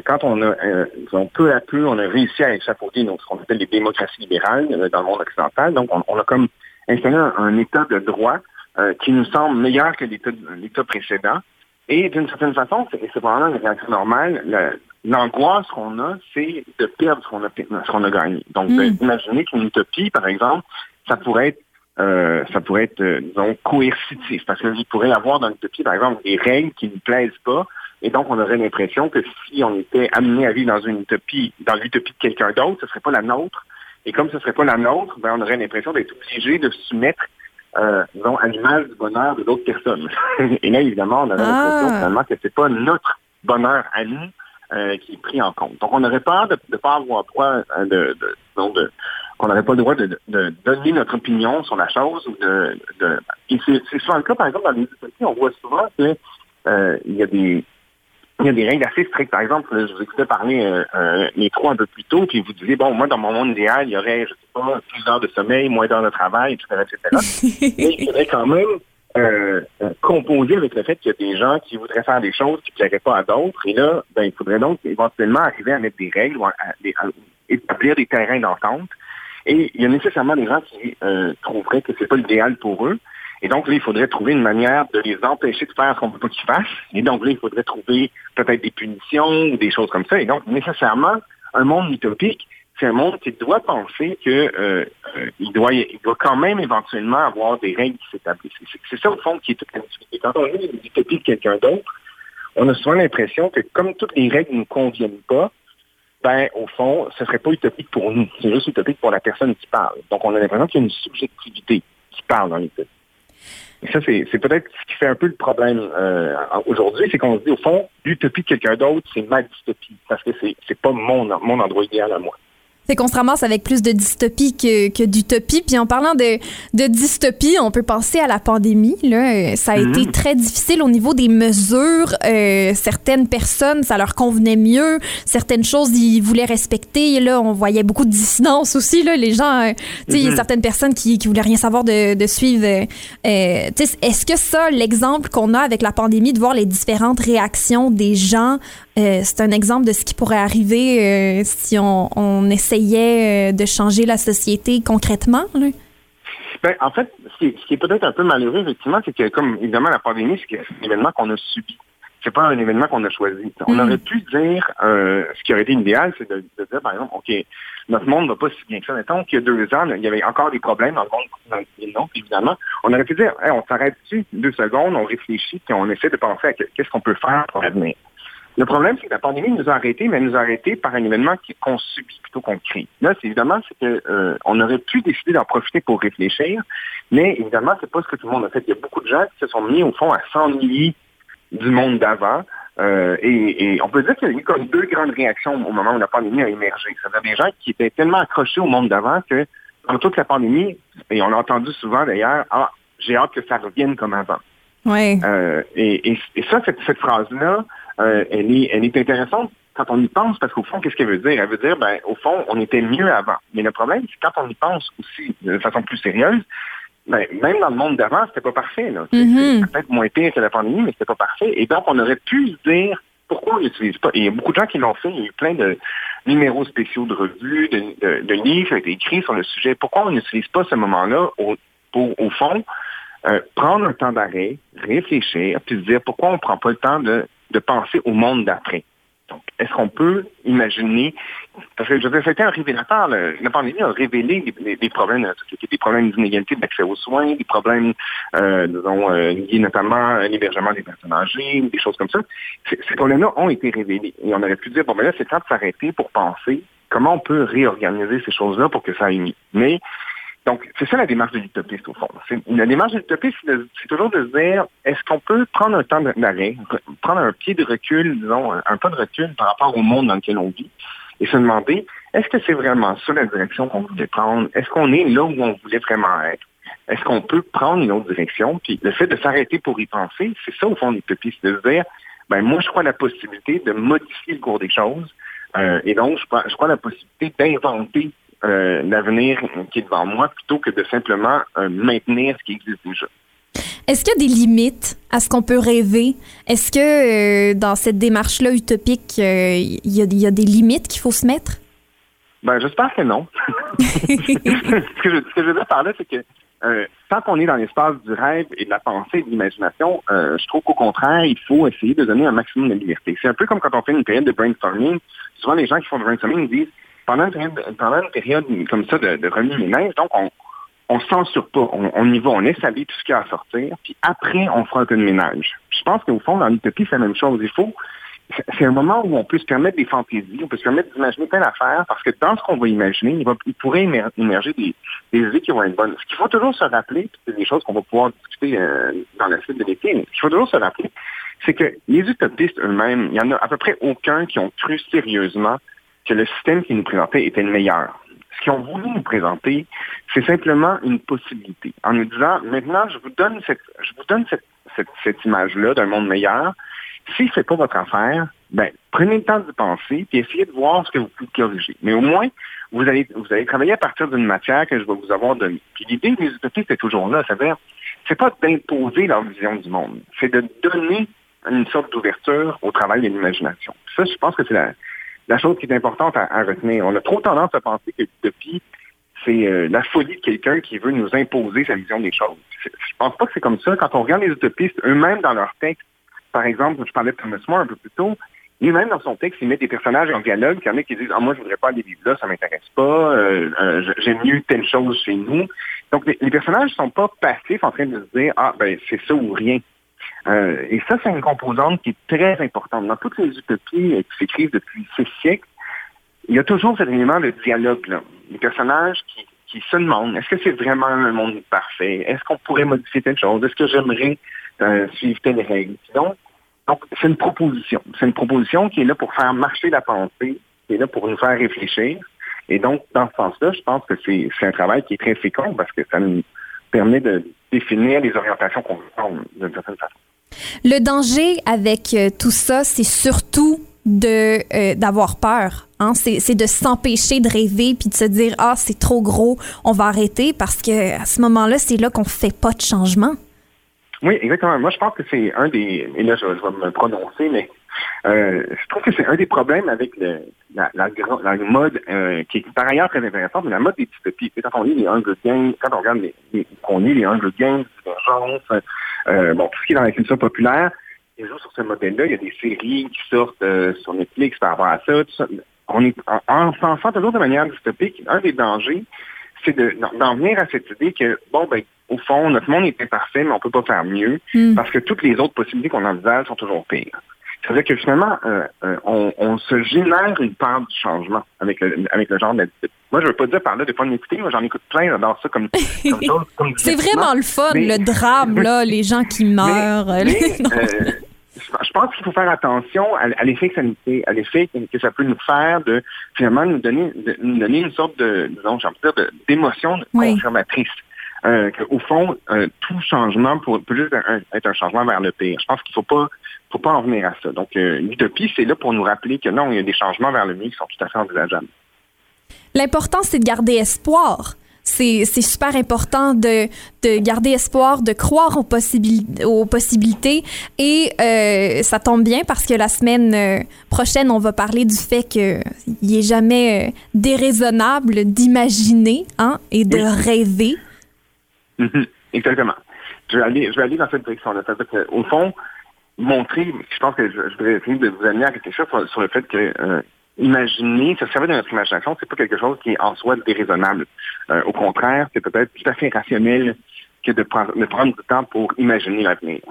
quand on a, euh, peu à peu, on a réussi à échapper ce qu'on appelle les démocraties libérales euh, dans le monde occidental. Donc, on, a comme installé un, état de droit qui nous semble meilleur que l'état précédent. Et d'une certaine façon, c'est probablement une réaction normale. L'angoisse qu'on a, c'est de perdre ce qu'on a, ce qu'on a gagné. Donc, mm. imaginez qu'une utopie, par exemple, ça pourrait être ça pourrait être, disons, coercitif. Parce qu'il pourrait y avoir dans l'utopie, par exemple, des règles qui ne plaisent pas, et donc, on aurait l'impression que si on était amené à vivre dans une utopie, dans l'utopie de quelqu'un d'autre, ce ne serait pas la nôtre. Et comme ce ne serait pas la nôtre, ben, on aurait l'impression d'être obligé de se soumettre euh, disons, à l'image du bonheur de d'autres personnes. [laughs] Et là, évidemment, on aurait l'impression ah. finalement que c'est pas notre bonheur à nous euh, qui est pris en compte. Donc, on n'aurait peur de ne pas avoir droit euh, de, de, de qu'on n'aurait pas le droit de, de, donner notre opinion sur la chose ou de, de et c'est souvent le cas, par exemple, dans les utopies, on voit souvent que euh, il y a des il y a des règles assez strictes. Par exemple, je vous écoutais parler euh, euh, métro un peu plus tôt, puis vous disiez, bon, moi, dans mon monde idéal, il y aurait, je sais pas, plus d'heures de sommeil, moins d'heures de travail, etc., etc. [laughs] Mais il faudrait quand même euh, euh, composer avec le fait qu'il y a des gens qui voudraient faire des choses qui ne plairaient pas à d'autres. Et là, ben, il faudrait donc éventuellement arriver à mettre des règles ou à, établir des terrains d'entente. Et il y a nécessairement des gens qui euh, trouveraient que c'est pas l'idéal pour eux. Et donc, là, il faudrait trouver une manière de les empêcher de faire ce qu'on ne veut pas qu'ils fassent. Et donc, là, il faudrait trouver peut-être des punitions ou des choses comme ça. Et donc, nécessairement, un monde utopique, c'est un monde qui doit penser que euh, euh, doit, il doit quand même éventuellement avoir des règles qui s'établissent. C'est ça, au fond, qui est toute l'activité. Quand on lit l'utopie de quelqu'un d'autre, on a souvent l'impression que comme toutes les règles ne nous conviennent pas, ben, au fond, ce serait pas utopique pour nous. C'est juste utopique pour la personne qui parle. Donc, on a l'impression qu'il y a une subjectivité qui parle dans l'utopie ça, c'est peut-être ce qui fait un peu le problème euh, aujourd'hui, c'est qu'on se dit, au fond, l'utopie de quelqu'un d'autre, c'est ma dystopie, parce que c'est pas mon, mon endroit idéal à moi. C'est qu'on se ramasse avec plus de dystopie que, que d'utopie. Puis en parlant de, de, dystopie, on peut penser à la pandémie. Là. Ça a été mhm. très difficile au niveau des mesures. Euh, certaines personnes, ça leur convenait mieux. Certaines choses, ils voulaient respecter. là, on voyait beaucoup de dissonance aussi. Là. Les gens, euh, tu sais, mhm. certaines personnes qui, qui voulaient rien savoir de, de suivre. Euh, Est-ce que ça, l'exemple qu'on a avec la pandémie, de voir les différentes réactions des gens c'est un exemple de ce qui pourrait arriver si on, essayait euh, de changer la société concrètement. Ben, en fait, ce qui est, peut-être un peu malheureux, effectivement, c'est que, comme évidemment, la pandémie, c'est un événement qu'on a subi. c'est pas un événement qu'on a choisi. On Mm. aurait pu dire, euh, ce qui aurait été idéal, c'est de, de dire, par exemple, OK, notre monde va pas si bien que ça. Mettons qu'il y a deux ans, il y avait encore des problèmes dans le monde, dans le non, évidemment. On aurait pu dire, Hey, on s'arrête dessus deux secondes, on réfléchit, puis on essaie de penser à que- qu'est-ce qu'on peut faire pour l'avenir? Le problème, c'est que la pandémie nous a arrêtés, mais elle nous a arrêtés par un événement qui- qu'on subit plutôt qu'on crée. Là, c'est évidemment, c'est que euh, on aurait pu décider d'en profiter pour réfléchir, mais évidemment, c'est pas ce que tout le monde a fait. Il y a beaucoup de gens qui se sont mis, au fond, à s'ennuyer du monde d'avant. Euh, et, et on peut dire qu'il y a eu comme deux grandes réactions au moment où la pandémie a émergé. C'est-à-dire des gens qui étaient tellement accrochés au monde d'avant que, dans toute la pandémie, et on a entendu souvent d'ailleurs, ah, j'ai hâte que ça revienne comme avant. Ouais. Euh, et, et, et ça, cette, cette phrase-là, euh, elle, est, elle est intéressante quand on y pense, parce qu'au fond, qu'est-ce qu'elle veut dire? Elle veut dire, ben, au fond, on était mieux avant. Mais le problème, c'est quand on y pense aussi de façon plus sérieuse, ben, même dans le monde d'avant, c'était pas parfait. Là. Mhm. c'est peut-être moins pire que la pandémie, mais c'était pas parfait. Et donc, on aurait pu se dire pourquoi on l'utilise pas? Et il y a beaucoup de gens qui l'ont fait. Il y a eu plein de numéros spéciaux de revues, de, de- de livres qui ont été écrits sur le sujet. Pourquoi on n'utilise pas ce moment-là au, pour, au fond, euh, prendre un temps d'arrêt, réfléchir, puis se dire pourquoi on ne prend pas le temps de, de penser au monde d'après. Donc, est-ce qu'on peut imaginer, parce que je veux dire, c'était un révélateur, la pandémie a révélé des, problèmes de la société, des problèmes d'inégalité d'accès aux soins, des problèmes, euh, disons, euh, liés notamment à l'hébergement des personnes âgées, des choses comme ça. Ces, problèmes-là ont été révélés. Et on aurait pu dire, bon, ben là, c'est temps de s'arrêter pour penser comment on peut réorganiser ces choses-là pour que ça aille mieux. Donc, c'est ça la démarche de l'utopiste, au fond. La démarche de l'utopiste, c'est toujours de dire, est-ce qu'on peut prendre un temps d'arrêt, prendre un pied de recul, disons, un, pas de recul par rapport au monde dans lequel on vit, et se demander, est-ce que c'est vraiment ça la direction qu'on voulait prendre? Est-ce qu'on est là où on voulait vraiment être? Est-ce qu'on peut prendre une autre direction? Puis le fait de s'arrêter pour y penser, c'est ça, au fond, l'utopiste, de se dire, ben moi, je crois la possibilité de modifier le cours des choses. Euh, et donc, je crois, la possibilité d'inventer l'avenir qui est devant moi plutôt que de simplement euh, maintenir ce qui existe déjà. Est-ce qu'il y a des limites à ce qu'on peut rêver? Est-ce que euh, dans cette démarche-là utopique, euh, il y, a, il y a des limites qu'il faut se mettre? Ben, j'espère que non. [laughs] ce, que je, ce que je veux dire par là, c'est que euh, tant qu'on est dans l'espace du rêve et de la pensée et de l'imagination, euh, je trouve qu'au contraire, il faut essayer de donner un maximum de liberté. C'est un peu comme quand on fait une période de brainstorming. Souvent, les gens qui font du brainstorming disent, pendant une période, comme ça de, de remue-ménage, donc on on censure pas, on, y va, on aller tout ce qu'il y a à sortir, puis après, on fera un peu de ménage. Je pense qu'au fond, dans l'utopie, c'est la même chose. Il faut, c'est un moment où on peut se permettre des fantaisies, on peut se permettre d'imaginer plein d'affaires, parce que dans ce qu'on va imaginer, il, pourrait émer- émerger des, des idées qui vont être bonnes. Ce qu'il faut toujours se rappeler, c'est des choses qu'on va pouvoir discuter euh, dans la suite de l'été, mais ce qu'il faut toujours se rappeler, c'est que les utopistes eux-mêmes, il y en a à peu près aucun qui ont cru sérieusement que le système qu'ils nous présentait était le meilleur. Ce qu'ils ont voulu nous présenter, c'est simplement une possibilité. En nous disant, maintenant, je vous donne cette, je vous donne cette, cette, cette image-là d'un monde meilleur. Si ce n'est pas votre affaire, ben, prenez le temps d'y penser, puis essayez de voir ce que vous pouvez corriger. Mais au moins, vous allez, vous allez travailler à partir d'une matière que je vais vous avoir donnée. Puis l'idée des utopistes est toujours là, c'est-à-dire, c'est pas d'imposer leur vision du monde, c'est de donner une sorte d'ouverture au travail de l'imagination. Ça, je pense que c'est la, la chose qui est importante à, retenir. On a trop tendance à penser que l'utopie, c'est euh, la folie de quelqu'un qui veut nous imposer sa vision des choses. Je pense pas que c'est comme ça. Quand on regarde les utopistes, eux-mêmes dans leur texte, par exemple, je parlais de Thomas More un peu plus tôt, lui-même dans son texte, il met des personnages en dialogue, il y en a qui disent Ah, moi, je voudrais pas aller vivre là, ça m'intéresse pas, euh, euh, j'aime mieux telle chose chez nous. Donc, les, les personnages sont pas passifs en train de se dire Ah, ben, c'est ça ou rien. Euh, et ça, c'est une composante qui est très importante. Dans toutes les utopies euh, qui s'écrivent depuis ces siècles, il y a toujours cet élément de dialogue. Là. Les personnages qui, se demandent, est-ce que c'est vraiment un monde parfait? Est-ce qu'on pourrait modifier telle chose? Est-ce que j'aimerais euh, suivre telle règle? Donc, donc c'est une proposition. C'est une proposition qui est là pour faire marcher la pensée, qui est là pour nous faire réfléchir. Et donc, dans ce sens-là, je pense que c'est un travail qui est très fécond parce que ça nous permet de définir les orientations qu'on veut prendre d'une certaine façon. Le danger avec euh, tout ça, c'est surtout euh, d'avoir peur. Hein? C'est de s'empêcher de rêver puis de se dire ah c'est trop gros, on va arrêter parce que à ce moment-là c'est là qu'on fait pas de changement. Oui, exactement. Moi, je pense que c'est un des. Et là, je, je vais me prononcer, mais euh, je trouve que c'est un des problèmes avec le, la, la, gra- la mode euh, qui est par ailleurs très intéressante, mais la mode des dystopies. Quand on lit les Hunger Games, quand on regarde les, les qu'on lit les Hunger Games, Divergence, euh, bon, tout ce qui est dans la culture populaire, ils jouent sur ce modèle-là. Il y a des séries qui sortent sur Netflix par rapport à ça. Tout ça. On est en, en pensant toujours de manière dystopique. Un des dangers, c'est de- d'en venir à cette idée que, bon, ben, au fond, notre monde est imparfait, mais on peut pas faire mieux Mm. parce que toutes les autres possibilités qu'on envisage sont toujours pires. C'est-à-dire que finalement, euh, euh, on, on se génère une peur du changement avec le, avec le genre de... Moi, je veux pas dire par là de pas m'écouter. Moi, j'en écoute plein, j'adore ça comme, comme [laughs] C'est vraiment le fun, Mais- le drame, là, les gens qui [laughs] meurent. Mais, mais, [laughs] Non. euh, je pense qu'il faut faire attention à, à l'effet que ça nous fait, à l'effet que, ça peut nous faire de finalement nous donner, de, nous donner une sorte de, disons, j'ai envie de dire, d'émotion Oui. confirmatrice. Euh, qu'au fond, euh, tout changement pour- peut juste un- être un changement vers le pire. Je pense qu'il faut pas, faut pas en venir à ça. Donc, euh, l'utopie, c'est là pour nous rappeler que non, il y a des changements vers le mieux qui sont tout à fait envisageables. L'important, c'est de garder espoir. C'est super important de, de garder espoir, de croire aux, possibili- aux possibilités. Et euh, ça tombe bien parce que la semaine euh, prochaine, on va parler du fait qu'il n'est jamais déraisonnable d'imaginer hein, et de Oui. rêver. Mhm. Exactement. Je vais aller, dans cette direction-là. Qu'au fond, montrer, je pense que je, voudrais essayer de vous amener à quelque chose sur, sur le fait que euh, imaginer, se servir de notre imagination, c'est pas quelque chose qui est en soi déraisonnable. Euh, au contraire, c'est peut-être tout à fait rationnel que de prendre, de prendre du temps pour imaginer l'avenir.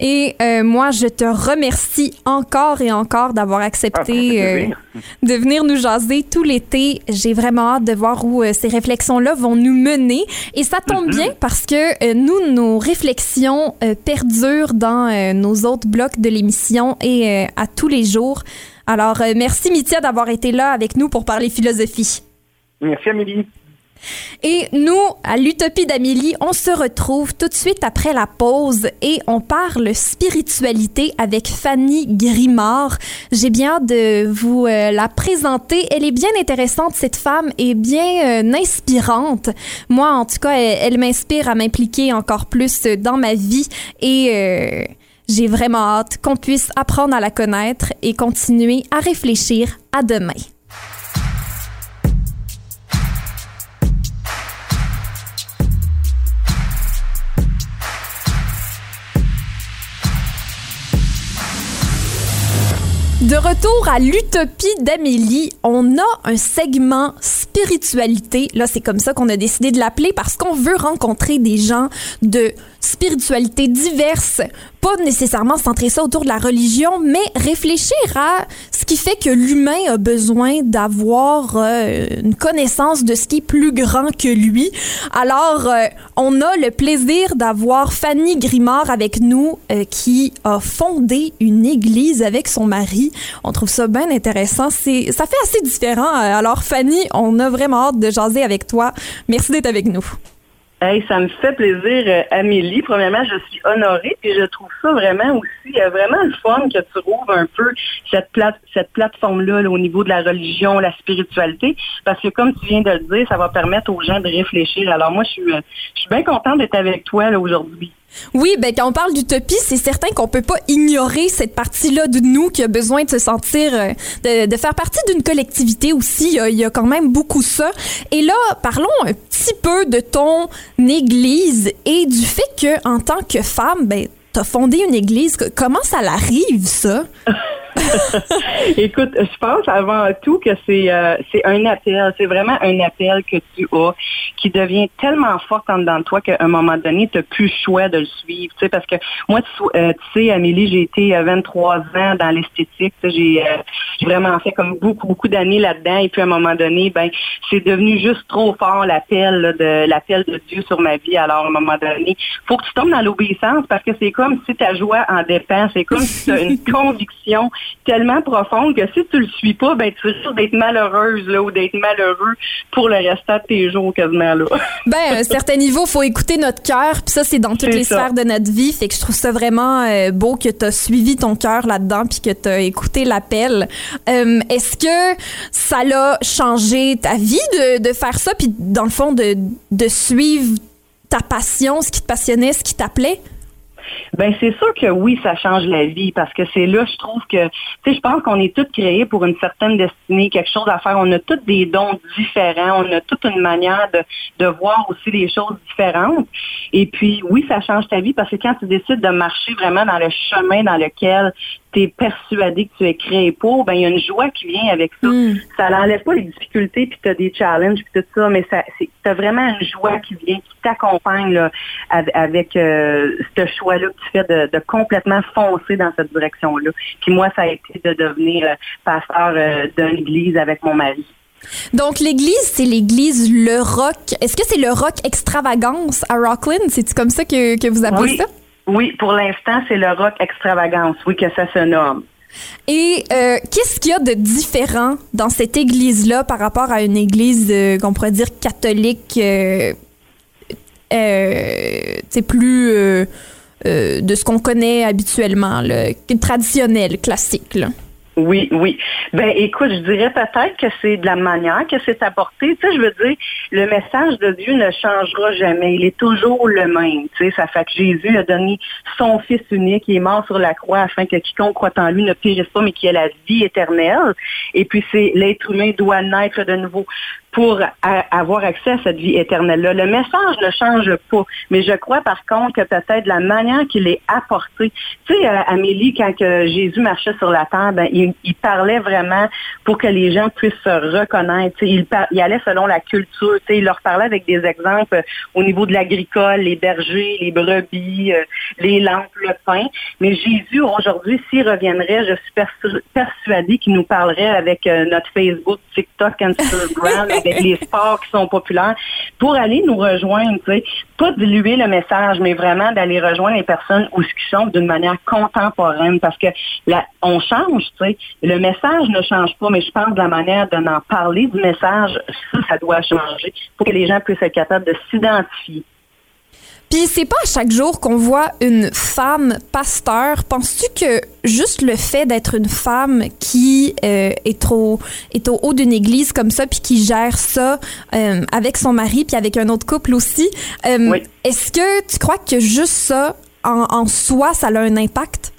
Et euh, moi, je te remercie encore et encore d'avoir Ah, accepté euh, plaisir. [laughs] de venir nous jaser tout l'été. J'ai vraiment hâte de voir où euh, ces réflexions-là vont nous mener. Et ça tombe bien parce que euh, nous, nos réflexions euh, perdurent dans euh, nos autres blocs de l'émission et euh, à tous les jours. Alors, euh, merci Mithia d'avoir été là avec nous pour parler philosophie. Merci Amélie. Et nous, à l'Utopie d'Amélie, on se retrouve tout de suite après la pause et on parle spiritualité avec Fanny Grimard. J'ai bien hâte de vous euh, la présenter. Elle est bien intéressante, cette femme, et bien euh, inspirante. Moi, en tout cas, elle, m'inspire à m'impliquer encore plus dans ma vie et euh, j'ai vraiment hâte qu'on puisse apprendre à la connaître et continuer à réfléchir à demain. De retour à l'utopie d'Amélie, on a un segment spiritualité. Là, c'est comme ça qu'on a décidé de l'appeler parce qu'on veut rencontrer des gens de spiritualités diverses, pas nécessairement centrer ça autour de la religion, mais réfléchir à ce qui fait que l'humain a besoin d'avoir euh, une connaissance de ce qui est plus grand que lui. Alors, euh, on a le plaisir d'avoir Fanny Grimard avec nous, euh, qui a fondé une église avec son mari. On trouve ça bien intéressant. C'est, ça fait assez différent. Alors, Fanny, on a vraiment hâte de jaser avec toi. Merci d'être avec nous. Hey, ça me fait plaisir, euh, Amélie. Premièrement, je suis honorée, puis je trouve ça vraiment aussi euh, vraiment le fun que tu rouvres un peu cette plate cette plateforme-là là, au niveau de la religion, la spiritualité, parce que comme tu viens de le dire, ça va permettre aux gens de réfléchir. Alors moi, je suis euh, je suis bien contente d'être avec toi là aujourd'hui. Oui, ben quand on parle d'utopie, c'est certain qu'on peut pas ignorer cette partie-là de nous qui a besoin de se sentir, euh, de, faire partie d'une collectivité aussi. Il y, a, il y a quand même beaucoup ça. Et là, parlons un petit peu de ton église et du fait que en tant que femme, ben t'as fondé une église. Comment ça l'arrive ça? [laughs] [laughs] Écoute, je pense avant tout que c'est euh, c'est un appel, c'est vraiment un appel que tu as qui devient tellement fort en dedans de toi qu'à un moment donné, tu n'as plus le choix de le suivre. Tu sais, parce que moi, tu, euh, tu sais, Amélie, j'ai été euh, 23 ans dans l'esthétique. Tu sais, J'ai euh, vraiment fait comme beaucoup, beaucoup d'années là-dedans. Et puis à un moment donné, ben, c'est devenu juste trop fort l'appel de l'appel de Dieu sur ma vie. Alors, à un moment donné, faut que tu tombes dans l'obéissance parce que c'est comme si ta joie en dépend. C'est comme si tu as une [laughs] conviction tellement profonde que si tu le suis pas, ben tu risques d'être malheureuse là, ou d'être malheureux pour le restant de tes jours quasiment là. [laughs] Ben, à un certain niveau, faut écouter notre cœur, puis ça, c'est dans toutes les ça. sphères de notre vie. Fait que je trouve ça vraiment euh, beau que tu as suivi ton cœur là-dedans, puis que tu as écouté l'appel. Euh, Est-ce que ça l'a changé ta vie de, de faire ça, puis dans le fond, de, de suivre ta passion, ce qui te passionnait, ce qui t'appelait? Ben c'est sûr que oui, ça change la vie parce que c'est là, je trouve que, tu sais, je pense qu'on est tous créés pour une certaine destinée, quelque chose à faire. On a tous des dons différents, on a toute une manière de, de voir aussi les choses différentes. Et puis oui, ça change ta vie parce que quand tu décides de marcher vraiment dans le chemin dans lequel tu es persuadé que tu es créé pour, ben il y a une joie qui vient avec ça. Mm. Ça n'enlève pas les difficultés, puis tu as des challenges, puis tout ça, mais ça, tu as vraiment une joie qui vient, qui t'accompagne là, avec, euh, ce choix-là que tu fais de, de complètement foncer dans cette direction-là. Puis moi, ça a été de devenir euh, pasteur euh, d'une église avec mon mari. Donc, l'église, c'est l'église Le Rock. Est-ce que c'est le rock extravagance à Rockland? C'est comme ça que, que vous appelez Oui. ça? Oui, pour l'instant, c'est le rock extravagance, oui, que ça se nomme. Et euh, qu'est-ce qu'il y a de différent dans cette église-là par rapport à une église, euh, qu'on pourrait dire catholique, c'est plus euh, euh, de ce qu'on connaît habituellement, là, traditionnel, classique. Là? Oui, oui. Ben, écoute, je dirais peut-être que c'est de la manière que c'est apporté. Tu sais, je veux dire, le message de Dieu ne changera jamais. Il est toujours le même. Tu sais, ça fait que Jésus a donné son Fils unique, il est mort sur la croix afin que quiconque croit en lui ne périsse pas, mais qu'il ait la vie éternelle. Et puis, c'est l'être humain doit naître de nouveau pour avoir accès à cette vie éternelle-là. Le message ne change pas, mais je crois par contre que peut-être la manière qu'il est apporté. Tu sais, euh, Amélie, quand que Jésus marchait sur la terre, ben, il, il parlait vraiment pour que les gens puissent se reconnaître. Il, il allait selon la culture. Tu sais, il leur parlait avec des exemples euh, au niveau de l'agricole, les bergers, les brebis, euh, les lampes, le pain. Mais Jésus, aujourd'hui, s'il reviendrait, je suis persu- persuadée qu'il nous parlerait avec notre Facebook, TikTok, [laughs] Instagram, les sports qui sont populaires, pour aller nous rejoindre, tu sais, pas diluer le message, mais vraiment d'aller rejoindre les personnes où ce qu'ils sont d'une manière contemporaine, parce que là, on change, tu sais, le message ne change pas, mais je pense de la manière de n'en parler du message, ça, ça doit changer pour que les gens puissent être capables de s'identifier. Puis c'est pas à chaque jour qu'on voit une femme pasteur. Penses-tu que juste le fait d'être une femme qui euh, est trop est au haut d'une église comme ça puis qui gère ça euh, avec son mari puis avec un autre couple aussi, euh, Oui. est-ce que tu crois que juste ça en, en soi ça a un impact?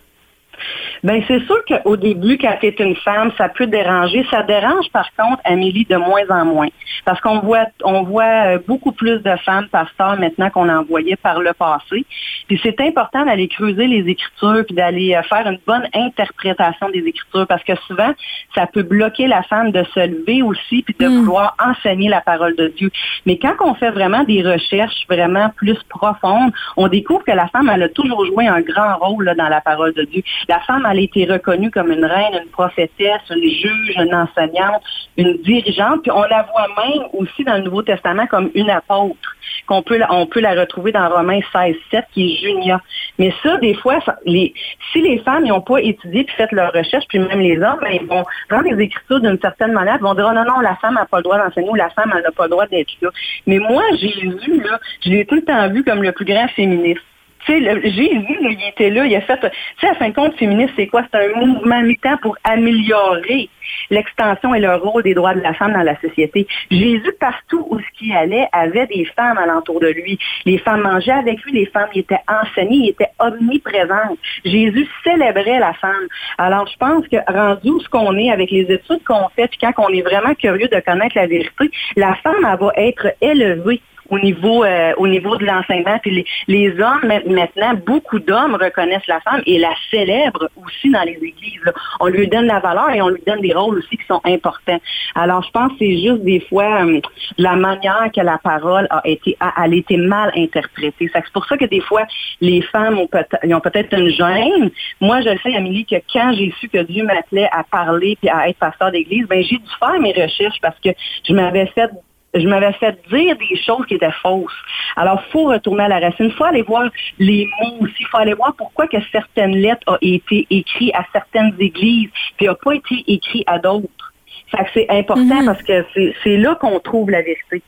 Ben c'est sûr qu'au début, quand tu es une femme, ça peut déranger. Ça dérange par contre, Amélie, de moins en moins. Parce qu'on voit on voit euh, beaucoup plus de femmes pasteurs maintenant qu'on en voyait par le passé. Puis c'est important d'aller creuser les écritures puis d'aller euh, faire une bonne interprétation des écritures parce que souvent, ça peut bloquer la femme de se lever aussi puis de vouloir enseigner la parole de Dieu. Mais quand on fait vraiment des recherches vraiment plus profondes, on découvre que la femme, elle a toujours joué un grand rôle là, dans la parole de Dieu. La femme, elle a été reconnue comme une reine, une prophétesse, une juge, une enseignante, une dirigeante. Puis on la voit même aussi dans le Nouveau Testament comme une apôtre, qu'on peut, on peut la retrouver dans Romains 16, 7, qui est Junia. Mais ça, des fois, si les femmes n'ont pas étudié puis fait leur recherche, puis même les hommes, ben, ils vont prendre les écritures d'une certaine manière, ils vont dire, oh, non, non, la femme n'a pas le droit d'enseigner ou la femme, elle n'a pas le droit d'être là. Mais moi, Jésus, je l'ai tout le temps vu comme le plus grand féministe. Tu sais, Jésus, il était là, il a fait, tu sais, à fin de compte, féministe, c'est quoi? C'est un mouvement militant pour améliorer l'extension et le rôle des droits de la femme dans la société. Jésus, partout où ce allait, avait des femmes alentour de lui. Les femmes mangeaient avec lui, les femmes étaient enseignées, il était. Jésus célébrait la femme. Alors, je pense que rendu où ce qu'on est avec les études qu'on fait, puis quand on est vraiment curieux de connaître la vérité, la femme, elle va être élevée au niveau euh, au niveau de l'enseignement. Puis les, les hommes, ma- maintenant, beaucoup d'hommes reconnaissent la femme et la célèbrent aussi dans les églises. là. On lui donne la valeur et on lui donne des rôles aussi qui sont importants. Alors, je pense que c'est juste des fois euh, la manière que la parole a été a, a été mal interprétée. C'est pour ça que des fois, les femmes ont peut-être peut-être une gêne. Moi, je sais, Amélie, que quand j'ai su que Dieu m'appelait à parler puis à être pasteur d'église, ben j'ai dû faire mes recherches parce que je m'avais fait je m'avais fait dire des choses qui étaient fausses. Alors, faut retourner à la racine. Il faut aller voir les mots aussi. Il faut aller voir pourquoi que certaines lettres ont été écrites à certaines églises, puis n'ont pas été écrites à d'autres. Fait que c'est important Mhm. parce que c'est c'est là qu'on trouve la vérité.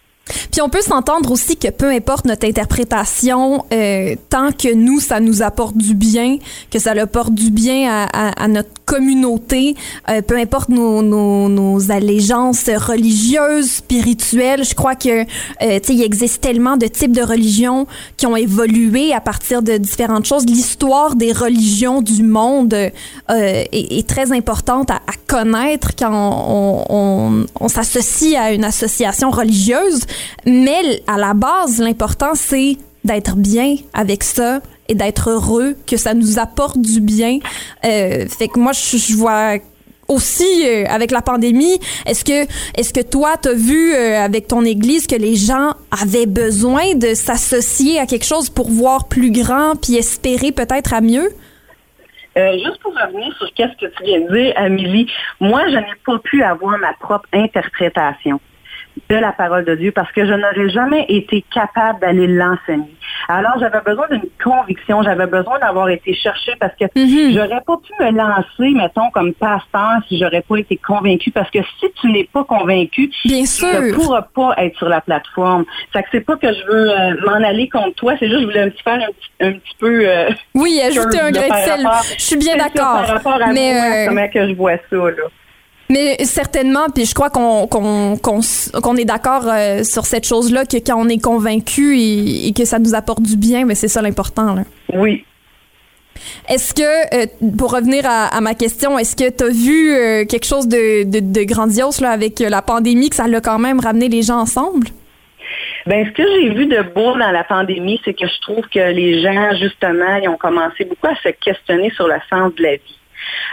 Puis on peut s'entendre aussi que peu importe notre interprétation, euh, tant que nous, ça nous apporte du bien, que ça apporte du bien à, à, à notre communauté, euh, peu importe nos, nos, nos, allégeances religieuses, spirituelles, je crois que, euh, il existe tellement de types de religions qui ont évolué à partir de différentes choses. L'histoire des religions du monde euh, est, est, très importante à, à connaître quand on, on s'associe à une association religieuse. Mais à la base, l'important, c'est d'être bien avec ça et d'être heureux, que ça nous apporte du bien. Euh, fait que moi, je, vois aussi euh, avec la pandémie, est-ce que est-ce que toi tu as vu euh, avec ton église que les gens avaient besoin de s'associer à quelque chose pour voir plus grand puis espérer peut-être à mieux? Juste pour revenir sur ce que tu viens de dire, Amélie, moi, je n'ai pas pu avoir ma propre interprétation de la parole de Dieu parce que je n'aurais jamais été capable d'aller l'enseigner. Alors, j'avais besoin d'une conviction, j'avais besoin d'avoir été cherchée parce que mm-hmm. j'aurais pas pu me lancer, mettons, comme pasteur si j'aurais pas été convaincue parce que si tu n'es pas convaincu, Bien tu sûr. ne pourras pas être sur la plateforme. Ça que c'est pas que je veux euh, m'en aller contre toi, c'est juste que je voulais un petit faire un petit, un petit peu... Euh, oui, ajouter un grain de sel. Je suis bien d'accord. Par rapport à mais moi, euh... comment que je vois ça, là. Mais certainement, puis je crois qu'on est d'accord euh, sur cette chose-là, que quand on est convaincu et, et, que ça nous apporte du bien, mais c'est ça l'important. Oui. Est-ce que, euh, pour revenir à, à, ma question, est-ce que tu as vu euh, quelque chose de, de, de grandiose là, avec la pandémie, que ça l'a quand même ramené les gens ensemble? Ben, ce que j'ai vu de beau dans la pandémie, c'est que je trouve que les gens, justement, ils ont commencé beaucoup à se questionner sur le sens de la vie.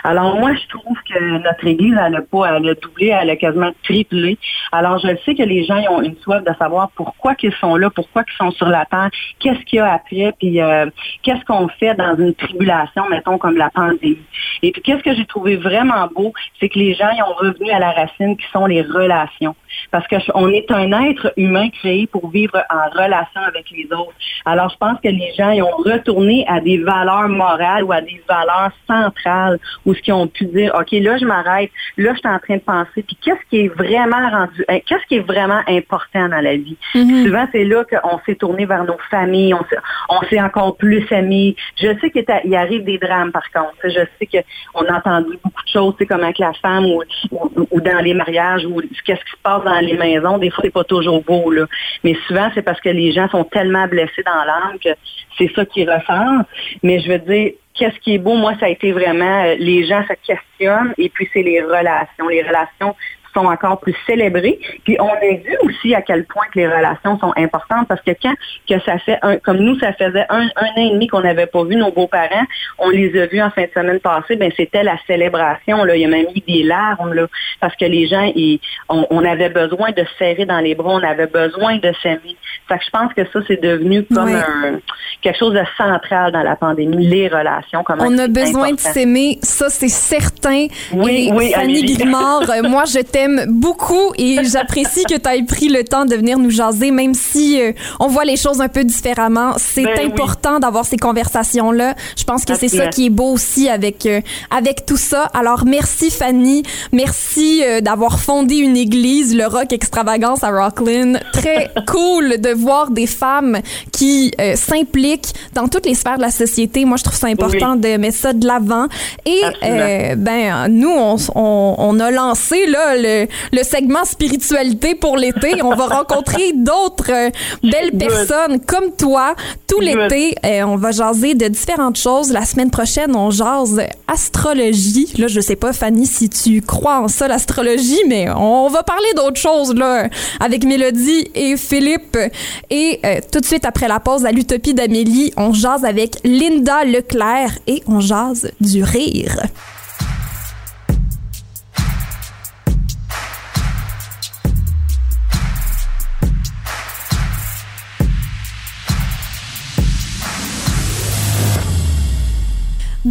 Alors moi, je trouve que notre Église, elle a pas, elle a doublé, elle a quasiment triplé. Alors je sais que les gens ont une soif de savoir pourquoi qu'ils sont là, pourquoi qu'ils sont sur la terre, qu'est-ce qu'il y a après, puis euh, qu'est-ce qu'on fait dans une tribulation, mettons comme la pandémie. Et puis qu'est-ce que j'ai trouvé vraiment beau, c'est que les gens ils ont revenu à la racine qui sont les relations. Parce que on est un être humain créé pour vivre en relation avec les autres. Alors je pense que les gens ils ont retourné à des valeurs morales ou à des valeurs centrales où ce qu'ils ont pu dire, OK, là, je m'arrête, là, je suis en train de penser, puis qu'est-ce qui est vraiment rendu, qu'est-ce qui est vraiment important dans la vie? Mm-hmm. Souvent, c'est là qu'on s'est tourné vers nos familles, on s'est encore plus amis. Je sais qu'il arrive des drames, par contre. Je sais qu'on a entendu beaucoup de choses, comme avec la femme ou, ou, ou dans les mariages, ou qu'est-ce qui se passe dans les maisons. Des fois, c'est pas toujours beau, là. Mais souvent, c'est parce que les gens sont tellement blessés dans l'âme que c'est ça qu'ils ressentent. Mais je veux dire, qu'est-ce qui est beau, moi, ça a été vraiment, euh, les gens se questionnent et puis c'est les relations. Les relations sont encore plus célébrées. Puis on a vu aussi à quel point que les relations sont importantes parce que quand que ça fait un, comme nous, ça faisait un, un an et demi qu'on n'avait pas vu nos beaux-parents, on les a vus en fin de semaine passée, ben c'était la célébration. Là. Il y a même eu des larmes là, parce que les gens, ils, on, on, avait besoin de se serrer dans les bras, on avait besoin de s'aimer. Fait que je pense que ça, c'est devenu comme oui. un, quelque chose de central dans la pandémie, les relations. On a besoin important. de s'aimer, ça c'est certain. Oui, et oui, Fanny Grimard, [laughs] moi je t'aime beaucoup et j'apprécie que tu aies pris le temps de venir nous jaser, même si euh, on voit les choses un peu différemment. C'est ben important oui. d'avoir ces conversations-là. Je pense que c'est ça qui est beau aussi avec, euh, avec tout ça. Alors merci Fanny, merci euh, d'avoir fondé une église, le Rock Extravagance à Rockland. Très [laughs] cool de voir des femmes qui s'impliquent dans toutes les sphères de la société. Moi, je trouve ça important oui. de mettre ça de l'avant. Et ben nous, on, on, on, a lancé là le, le segment spiritualité pour l'été. On va rencontrer [laughs] d'autres euh, belles Good. personnes comme toi tout l'été. Euh, on va jaser de différentes choses. La semaine prochaine, on jase astrologie. Là, je sais pas, Fanny, si tu crois en ça, l'astrologie, mais on va parler d'autres choses là avec Mélodie et Philippe. Et euh, tout de suite après la pause à l'Utopie d'Amélie, on jase avec Linda Leclerc et on jase du rire.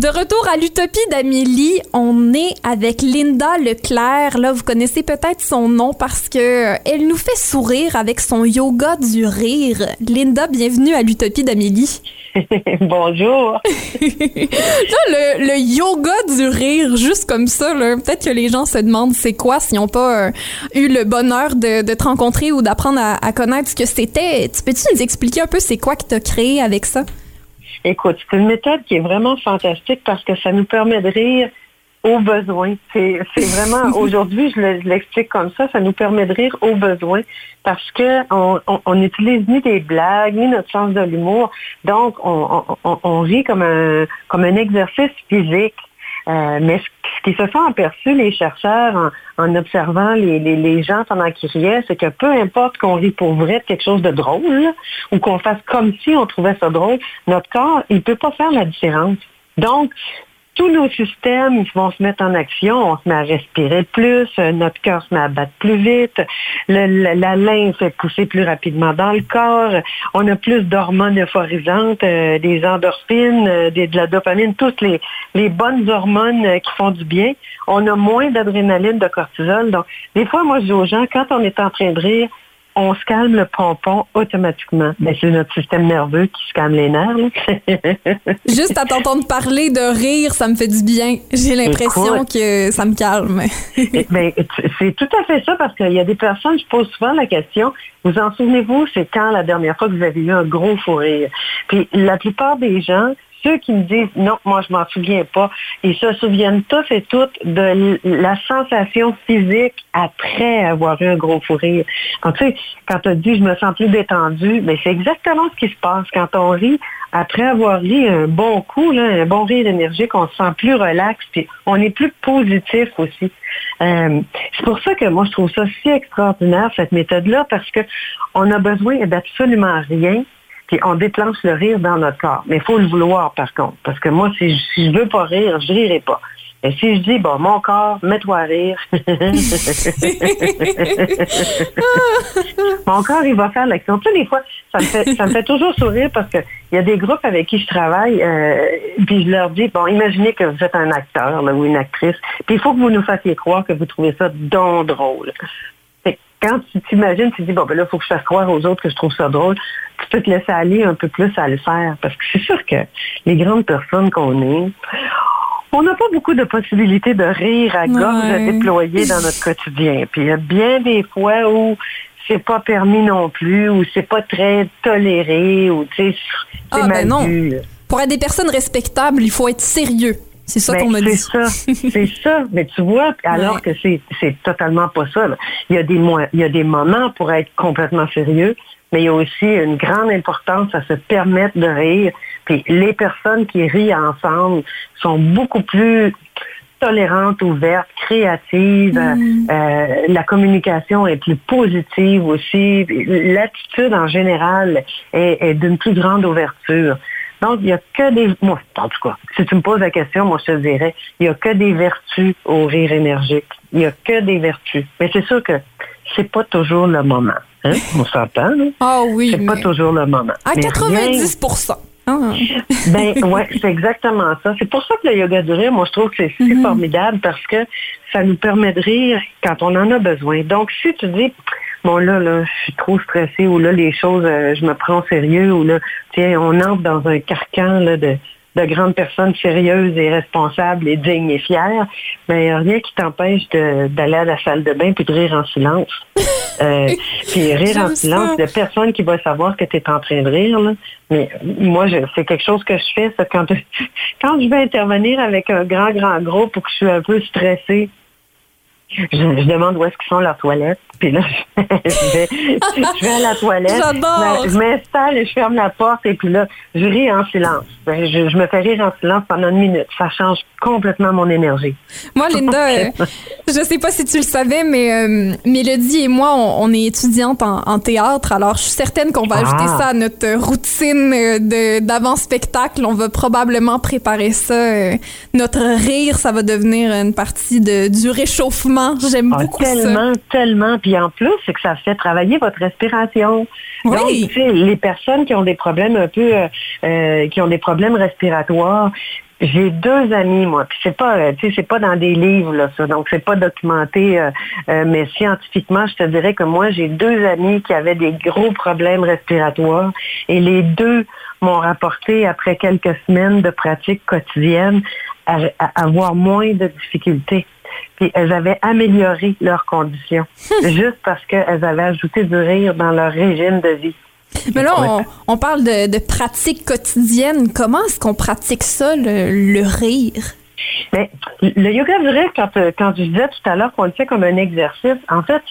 De retour à l'Utopie d'Amélie, on est avec Linda Leclerc. Là, vous connaissez peut-être son nom parce que euh, elle nous fait sourire avec son yoga du rire. Linda, bienvenue à l'Utopie d'Amélie. [laughs] Bonjour. [laughs] Là, le, le yoga du rire, juste comme ça, là, peut-être que les gens se demandent c'est quoi s'ils n'ont pas euh, eu le bonheur de, de te rencontrer ou d'apprendre à, à connaître ce que c'était. Tu peux-tu nous expliquer un peu c'est quoi que tu as créé avec ça? Écoute, c'est une méthode qui est vraiment fantastique parce que ça nous permet de rire au besoin. C'est vraiment, [laughs] aujourd'hui, je le- je l'explique comme ça, ça nous permet de rire au besoin parce que on, on, on utilise ni des blagues, ni notre sens de l'humour. Donc, on, on, on- on rit comme un, comme un exercice physique. Euh, mais ce qui se sont aperçus, les chercheurs, en, observant les, les, gens pendant qu'ils riaient, c'est que peu importe qu'on rit pour vrai de quelque chose de drôle, ou qu'on fasse comme si on trouvait ça drôle, notre corps, il peut pas faire la différence. Donc, tous nos systèmes vont se mettre en action. On se met à respirer plus, euh, notre cœur se met à battre plus vite, le- la lymphe est poussée plus rapidement dans le corps, on a plus d'hormones euphorisantes, euh, des endorphines, euh, de la dopamine, toutes les, bonnes hormones qui font du bien. On a moins d'adrénaline, de cortisol. Donc, des fois, moi, je dis aux gens, quand on est en train de rire, on se calme le pompon automatiquement. Ben, c'est notre système nerveux qui se calme les nerfs. là. [laughs] Juste à t'entendre parler de rire, ça me fait du bien. J'ai l'impression que ça me calme. Eh ben, c'est tout à fait ça parce qu'il y a des personnes, je pose souvent la question, vous en souvenez-vous, c'est quand la dernière fois que vous avez eu un gros fou rire? Puis la plupart des gens, qui me disent non, moi je m'en souviens pas, ils se souviennent tous et toutes de la sensation physique après avoir eu un gros fou rire. Donc, tu sais, quand tu dit je me sens plus détendu, mais c'est exactement ce qui se passe quand on rit. Après avoir ri un bon coup, là, un bon rire énergique, on se sent plus relax, puis on est plus positif aussi. Euh, c'est pour ça que moi je trouve ça si extraordinaire cette méthode-là, parce que on a besoin d'absolument rien, puis on déclenche le rire dans notre corps. Mais il faut le vouloir par contre, parce que moi si je, si je veux pas rire, je rirai pas. Et si je dis bon mon corps, mets-toi à rire, [laughs] mon corps il va faire l'action. Tu sais des fois ça me fait ça me fait toujours sourire parce que il y a des groupes avec qui je travaille, euh, puis je leur dis, bon, imaginez que vous êtes un acteur là, ou une actrice, puis il faut que vous nous fassiez croire que vous trouvez ça donc drôle. Quand tu t'imagines, tu te dis, bon, ben là, il faut que je fasse croire aux autres que je trouve ça drôle, tu peux te laisser aller un peu plus à le faire, parce que c'est sûr que les grandes personnes qu'on est, on n'a pas beaucoup de possibilités de rire à gorge Ouais. déployée dans notre quotidien. Puis il y a bien des fois où c'est pas permis non plus, ou c'est pas très toléré, ou tu sais, c'est Ah, ben mal non. vu. Pour être des personnes respectables, il faut être sérieux. C'est ça Ben, qu'on c'est dit. ça, c'est ça. Mais tu vois, alors Ouais. que c'est c'est totalement pas ça. là. Il y a des mo- il y a des moments pour être complètement sérieux, mais il y a aussi une grande importance à se permettre de rire. Puis les personnes qui rient ensemble sont beaucoup plus tolérantes, ouvertes, créatives. Euh, la communication est plus positive aussi. L'attitude en général est, est d'une plus grande ouverture. Donc, il n'y a que des... Moi, en tout cas, si tu me poses la question, moi, je te dirais, il n'y a que des vertus au rire énergique. Il n'y a que des vertus. Mais c'est sûr que c'est pas toujours le moment. Hein? On s'entend? Ah oui, C'est pas toujours le moment. à Mais rien- 90 Ah. ben ouais, c'est exactement ça. C'est pour ça que le yoga du rire, moi je trouve que c'est si Mhm. formidable parce que ça nous permet de rire quand on en a besoin. Donc si tu dis bon là là, je suis trop stressée ou là les choses euh, je me prends au sérieux ou là tiens, on entre dans un carcan là de de grandes personnes sérieuses et responsables et dignes et fières, mais il n'y a rien qui t'empêche d'aller à la salle de bain puis de rire en silence. [laughs] Euh, puis rire en silence, il n'y a personne qui va savoir que tu es en train de rire. Là. Mais moi, c'est quelque chose que je fais. Ça, quand, [laughs] quand je vais intervenir avec un grand, grand groupe ou que je suis un peu stressée, je, je demande où est-ce qu'ils sont leurs toilettes. Puis là, [laughs] je vais, je vais à la toilette. J'adore. Je m'installe et je ferme la porte. Et puis là, je ris en silence. Ben, Je, je me fais rire en silence pendant une minute. Ça change complètement mon énergie. Moi, Linda, euh, [laughs] je sais pas si tu le savais, mais euh, Mélodie et moi, on, on est étudiantes en, en théâtre, alors je suis certaine qu'on va Ah. ajouter ça à notre routine euh, d'avant-spectacle. On va probablement préparer ça. euh, notre rire, ça va devenir une partie de, du réchauffement. J'aime Ah, beaucoup ça. tellement, tellement. Puis en plus, c'est que ça fait travailler votre respiration. Oui. Donc, tu sais, les personnes qui ont des problèmes un peu, euh, euh, qui ont des problèmes respiratoires, j'ai deux amis, moi, puis c'est pas, euh, tu sais, c'est pas dans des livres, là, ça, donc c'est pas documenté, euh, euh, mais scientifiquement, je te dirais que moi, j'ai deux amis qui avaient des gros problèmes respiratoires, et les deux m'ont rapporté, après quelques semaines de pratique quotidienne, à, à avoir moins de difficultés. Puis elles avaient amélioré leurs conditions, [laughs] juste parce qu'elles avaient ajouté du rire dans leur régime de vie. Mais là, on, on parle de, de pratique quotidienne. Comment est-ce qu'on pratique ça, le, le rire? Mais le yoga rire, quand, euh, quand je disais tout à l'heure qu'on le fait comme un exercice, en fait,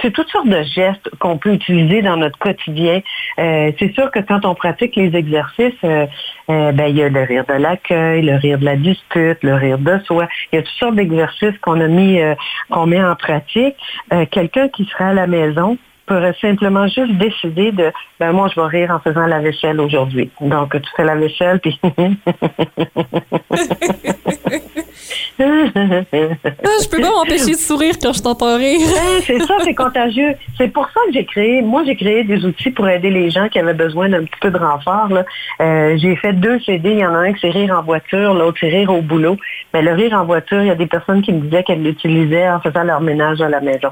c'est toutes sortes de gestes qu'on peut utiliser dans notre quotidien. Euh, c'est sûr que quand on pratique les exercices, euh, ben il y a le rire de l'accueil, le rire de la dispute, le rire de soi. Il y a toutes sortes d'exercices qu'on qu'on met en pratique. Quelqu'un qui sera à la maison simplement juste décider de ben moi je vais rire en faisant la vaisselle aujourd'hui. Donc tu fais la vaisselle puis [laughs] [laughs] je peux pas m'empêcher de sourire quand je t'entends rire. Ben, c'est ça, c'est contagieux. C'est pour ça que j'ai créé, moi j'ai créé des outils pour aider les gens qui avaient besoin d'un petit peu de renfort. Euh, j'ai fait deux CD, il y en a un qui c'est rire en voiture, l'autre c'est rire au boulot. Mais le rire en voiture, il y a des personnes qui me disaient qu'elles l'utilisaient en faisant leur ménage à la maison.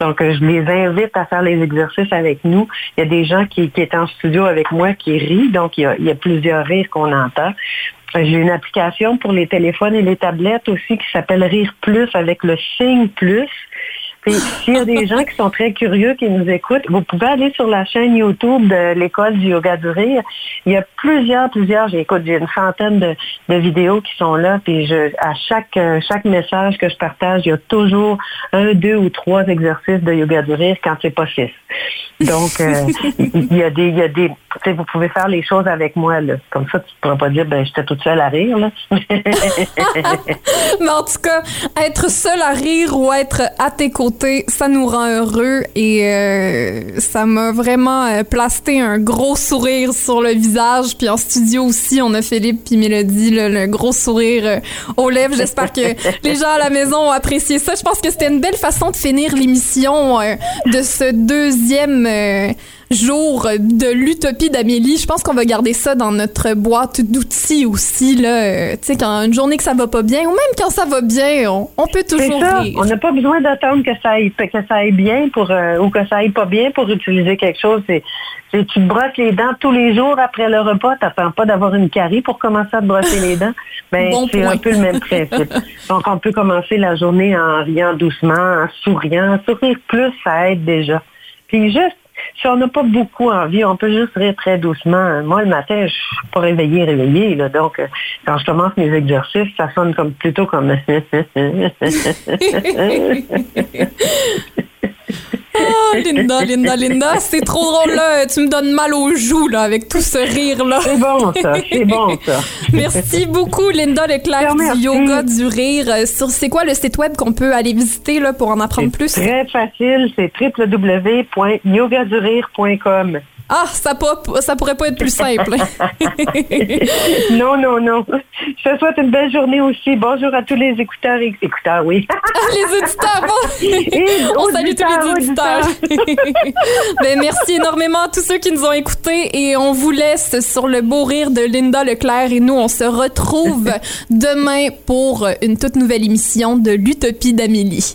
Donc euh, je les invite à faire les exercices avec nous. Il y a des gens qui, étaient en studio avec moi qui rient, donc il y a plusieurs rires qu'on entend. J'ai une application pour les téléphones et les tablettes aussi qui s'appelle Rire Plus avec le signe plus. S'il y a des gens qui sont très curieux, qui nous écoutent, vous pouvez aller sur la chaîne YouTube de l'école du yoga du rire. Il y a plusieurs, plusieurs, j'écoute, j'ai une centaine de, de vidéos qui sont là. Puis je, à chaque euh, chaque message que je partage, il y a toujours un, deux ou trois exercices de yoga du rire quand c'est pas six. Donc euh, [laughs] il y a des, il y a des, vous pouvez faire les choses avec moi là. Comme ça, tu ne pourras pas dire, ben j'étais toute seule à rire là. [laughs] Mais en tout cas, être seul à rire ou être à tes côtés, ça nous rend heureux et euh, ça m'a vraiment euh, plasté un gros sourire sur le visage. Puis en studio aussi, on a Philippe puis Mélodie, là, le gros sourire euh, aux lèvres. J'espère que [laughs] les gens à la maison ont apprécié ça. Je pense que c'était une belle façon de finir l'émission euh, de ce deuxième jour de l'utopie d'Amélie. Je pense qu'on va garder ça dans notre boîte d'outils aussi. Là. Tu sais, quand une journée que ça va pas bien, ou même quand ça va bien, on, on peut toujours ça. rire. On n'a pas besoin d'attendre que ça aille que ça aille bien pour euh, ou que ça aille pas bien pour utiliser quelque chose. C'est tu te brosses les dents tous les jours après le repas. T'attends pas d'avoir une carie pour commencer à te brosser les dents. [laughs] Ben Bon c'est un peu le même principe. [laughs] Donc on peut commencer la journée en riant doucement, en souriant. Sourire plus, ça aide déjà. Puis juste si on n'a pas beaucoup envie, on peut juste rire très doucement. Moi, le matin, je suis pas réveillée, réveillée. Donc, euh, quand je commence mes exercices, ça sonne comme plutôt comme... [laughs] [laughs] Linda, Linda, Linda, c'est trop drôle là. Tu me donnes mal aux joues là avec tout ce rire là. C'est bon, ça. C'est bon, ça. Merci beaucoup, Linda Leclerc du yoga du rire. Euh, Sur c'est quoi le site web qu'on peut aller visiter là pour en apprendre plus? Très facile. C'est www.yogadurire.com. Ah, ça pourrait pas être plus simple. [laughs] non, non, non. Je te souhaite une belle journée aussi. Bonjour à tous les écouteurs et écouteurs, oui. les auditeurs, bon. [laughs] On salue tous les auditeurs, auditeurs. [laughs] ben, merci énormément à tous ceux qui nous ont écoutés et on vous laisse sur le beau rire de Linda Leclerc et nous, on se retrouve demain pour une toute nouvelle émission de l'Utopie d'Amélie.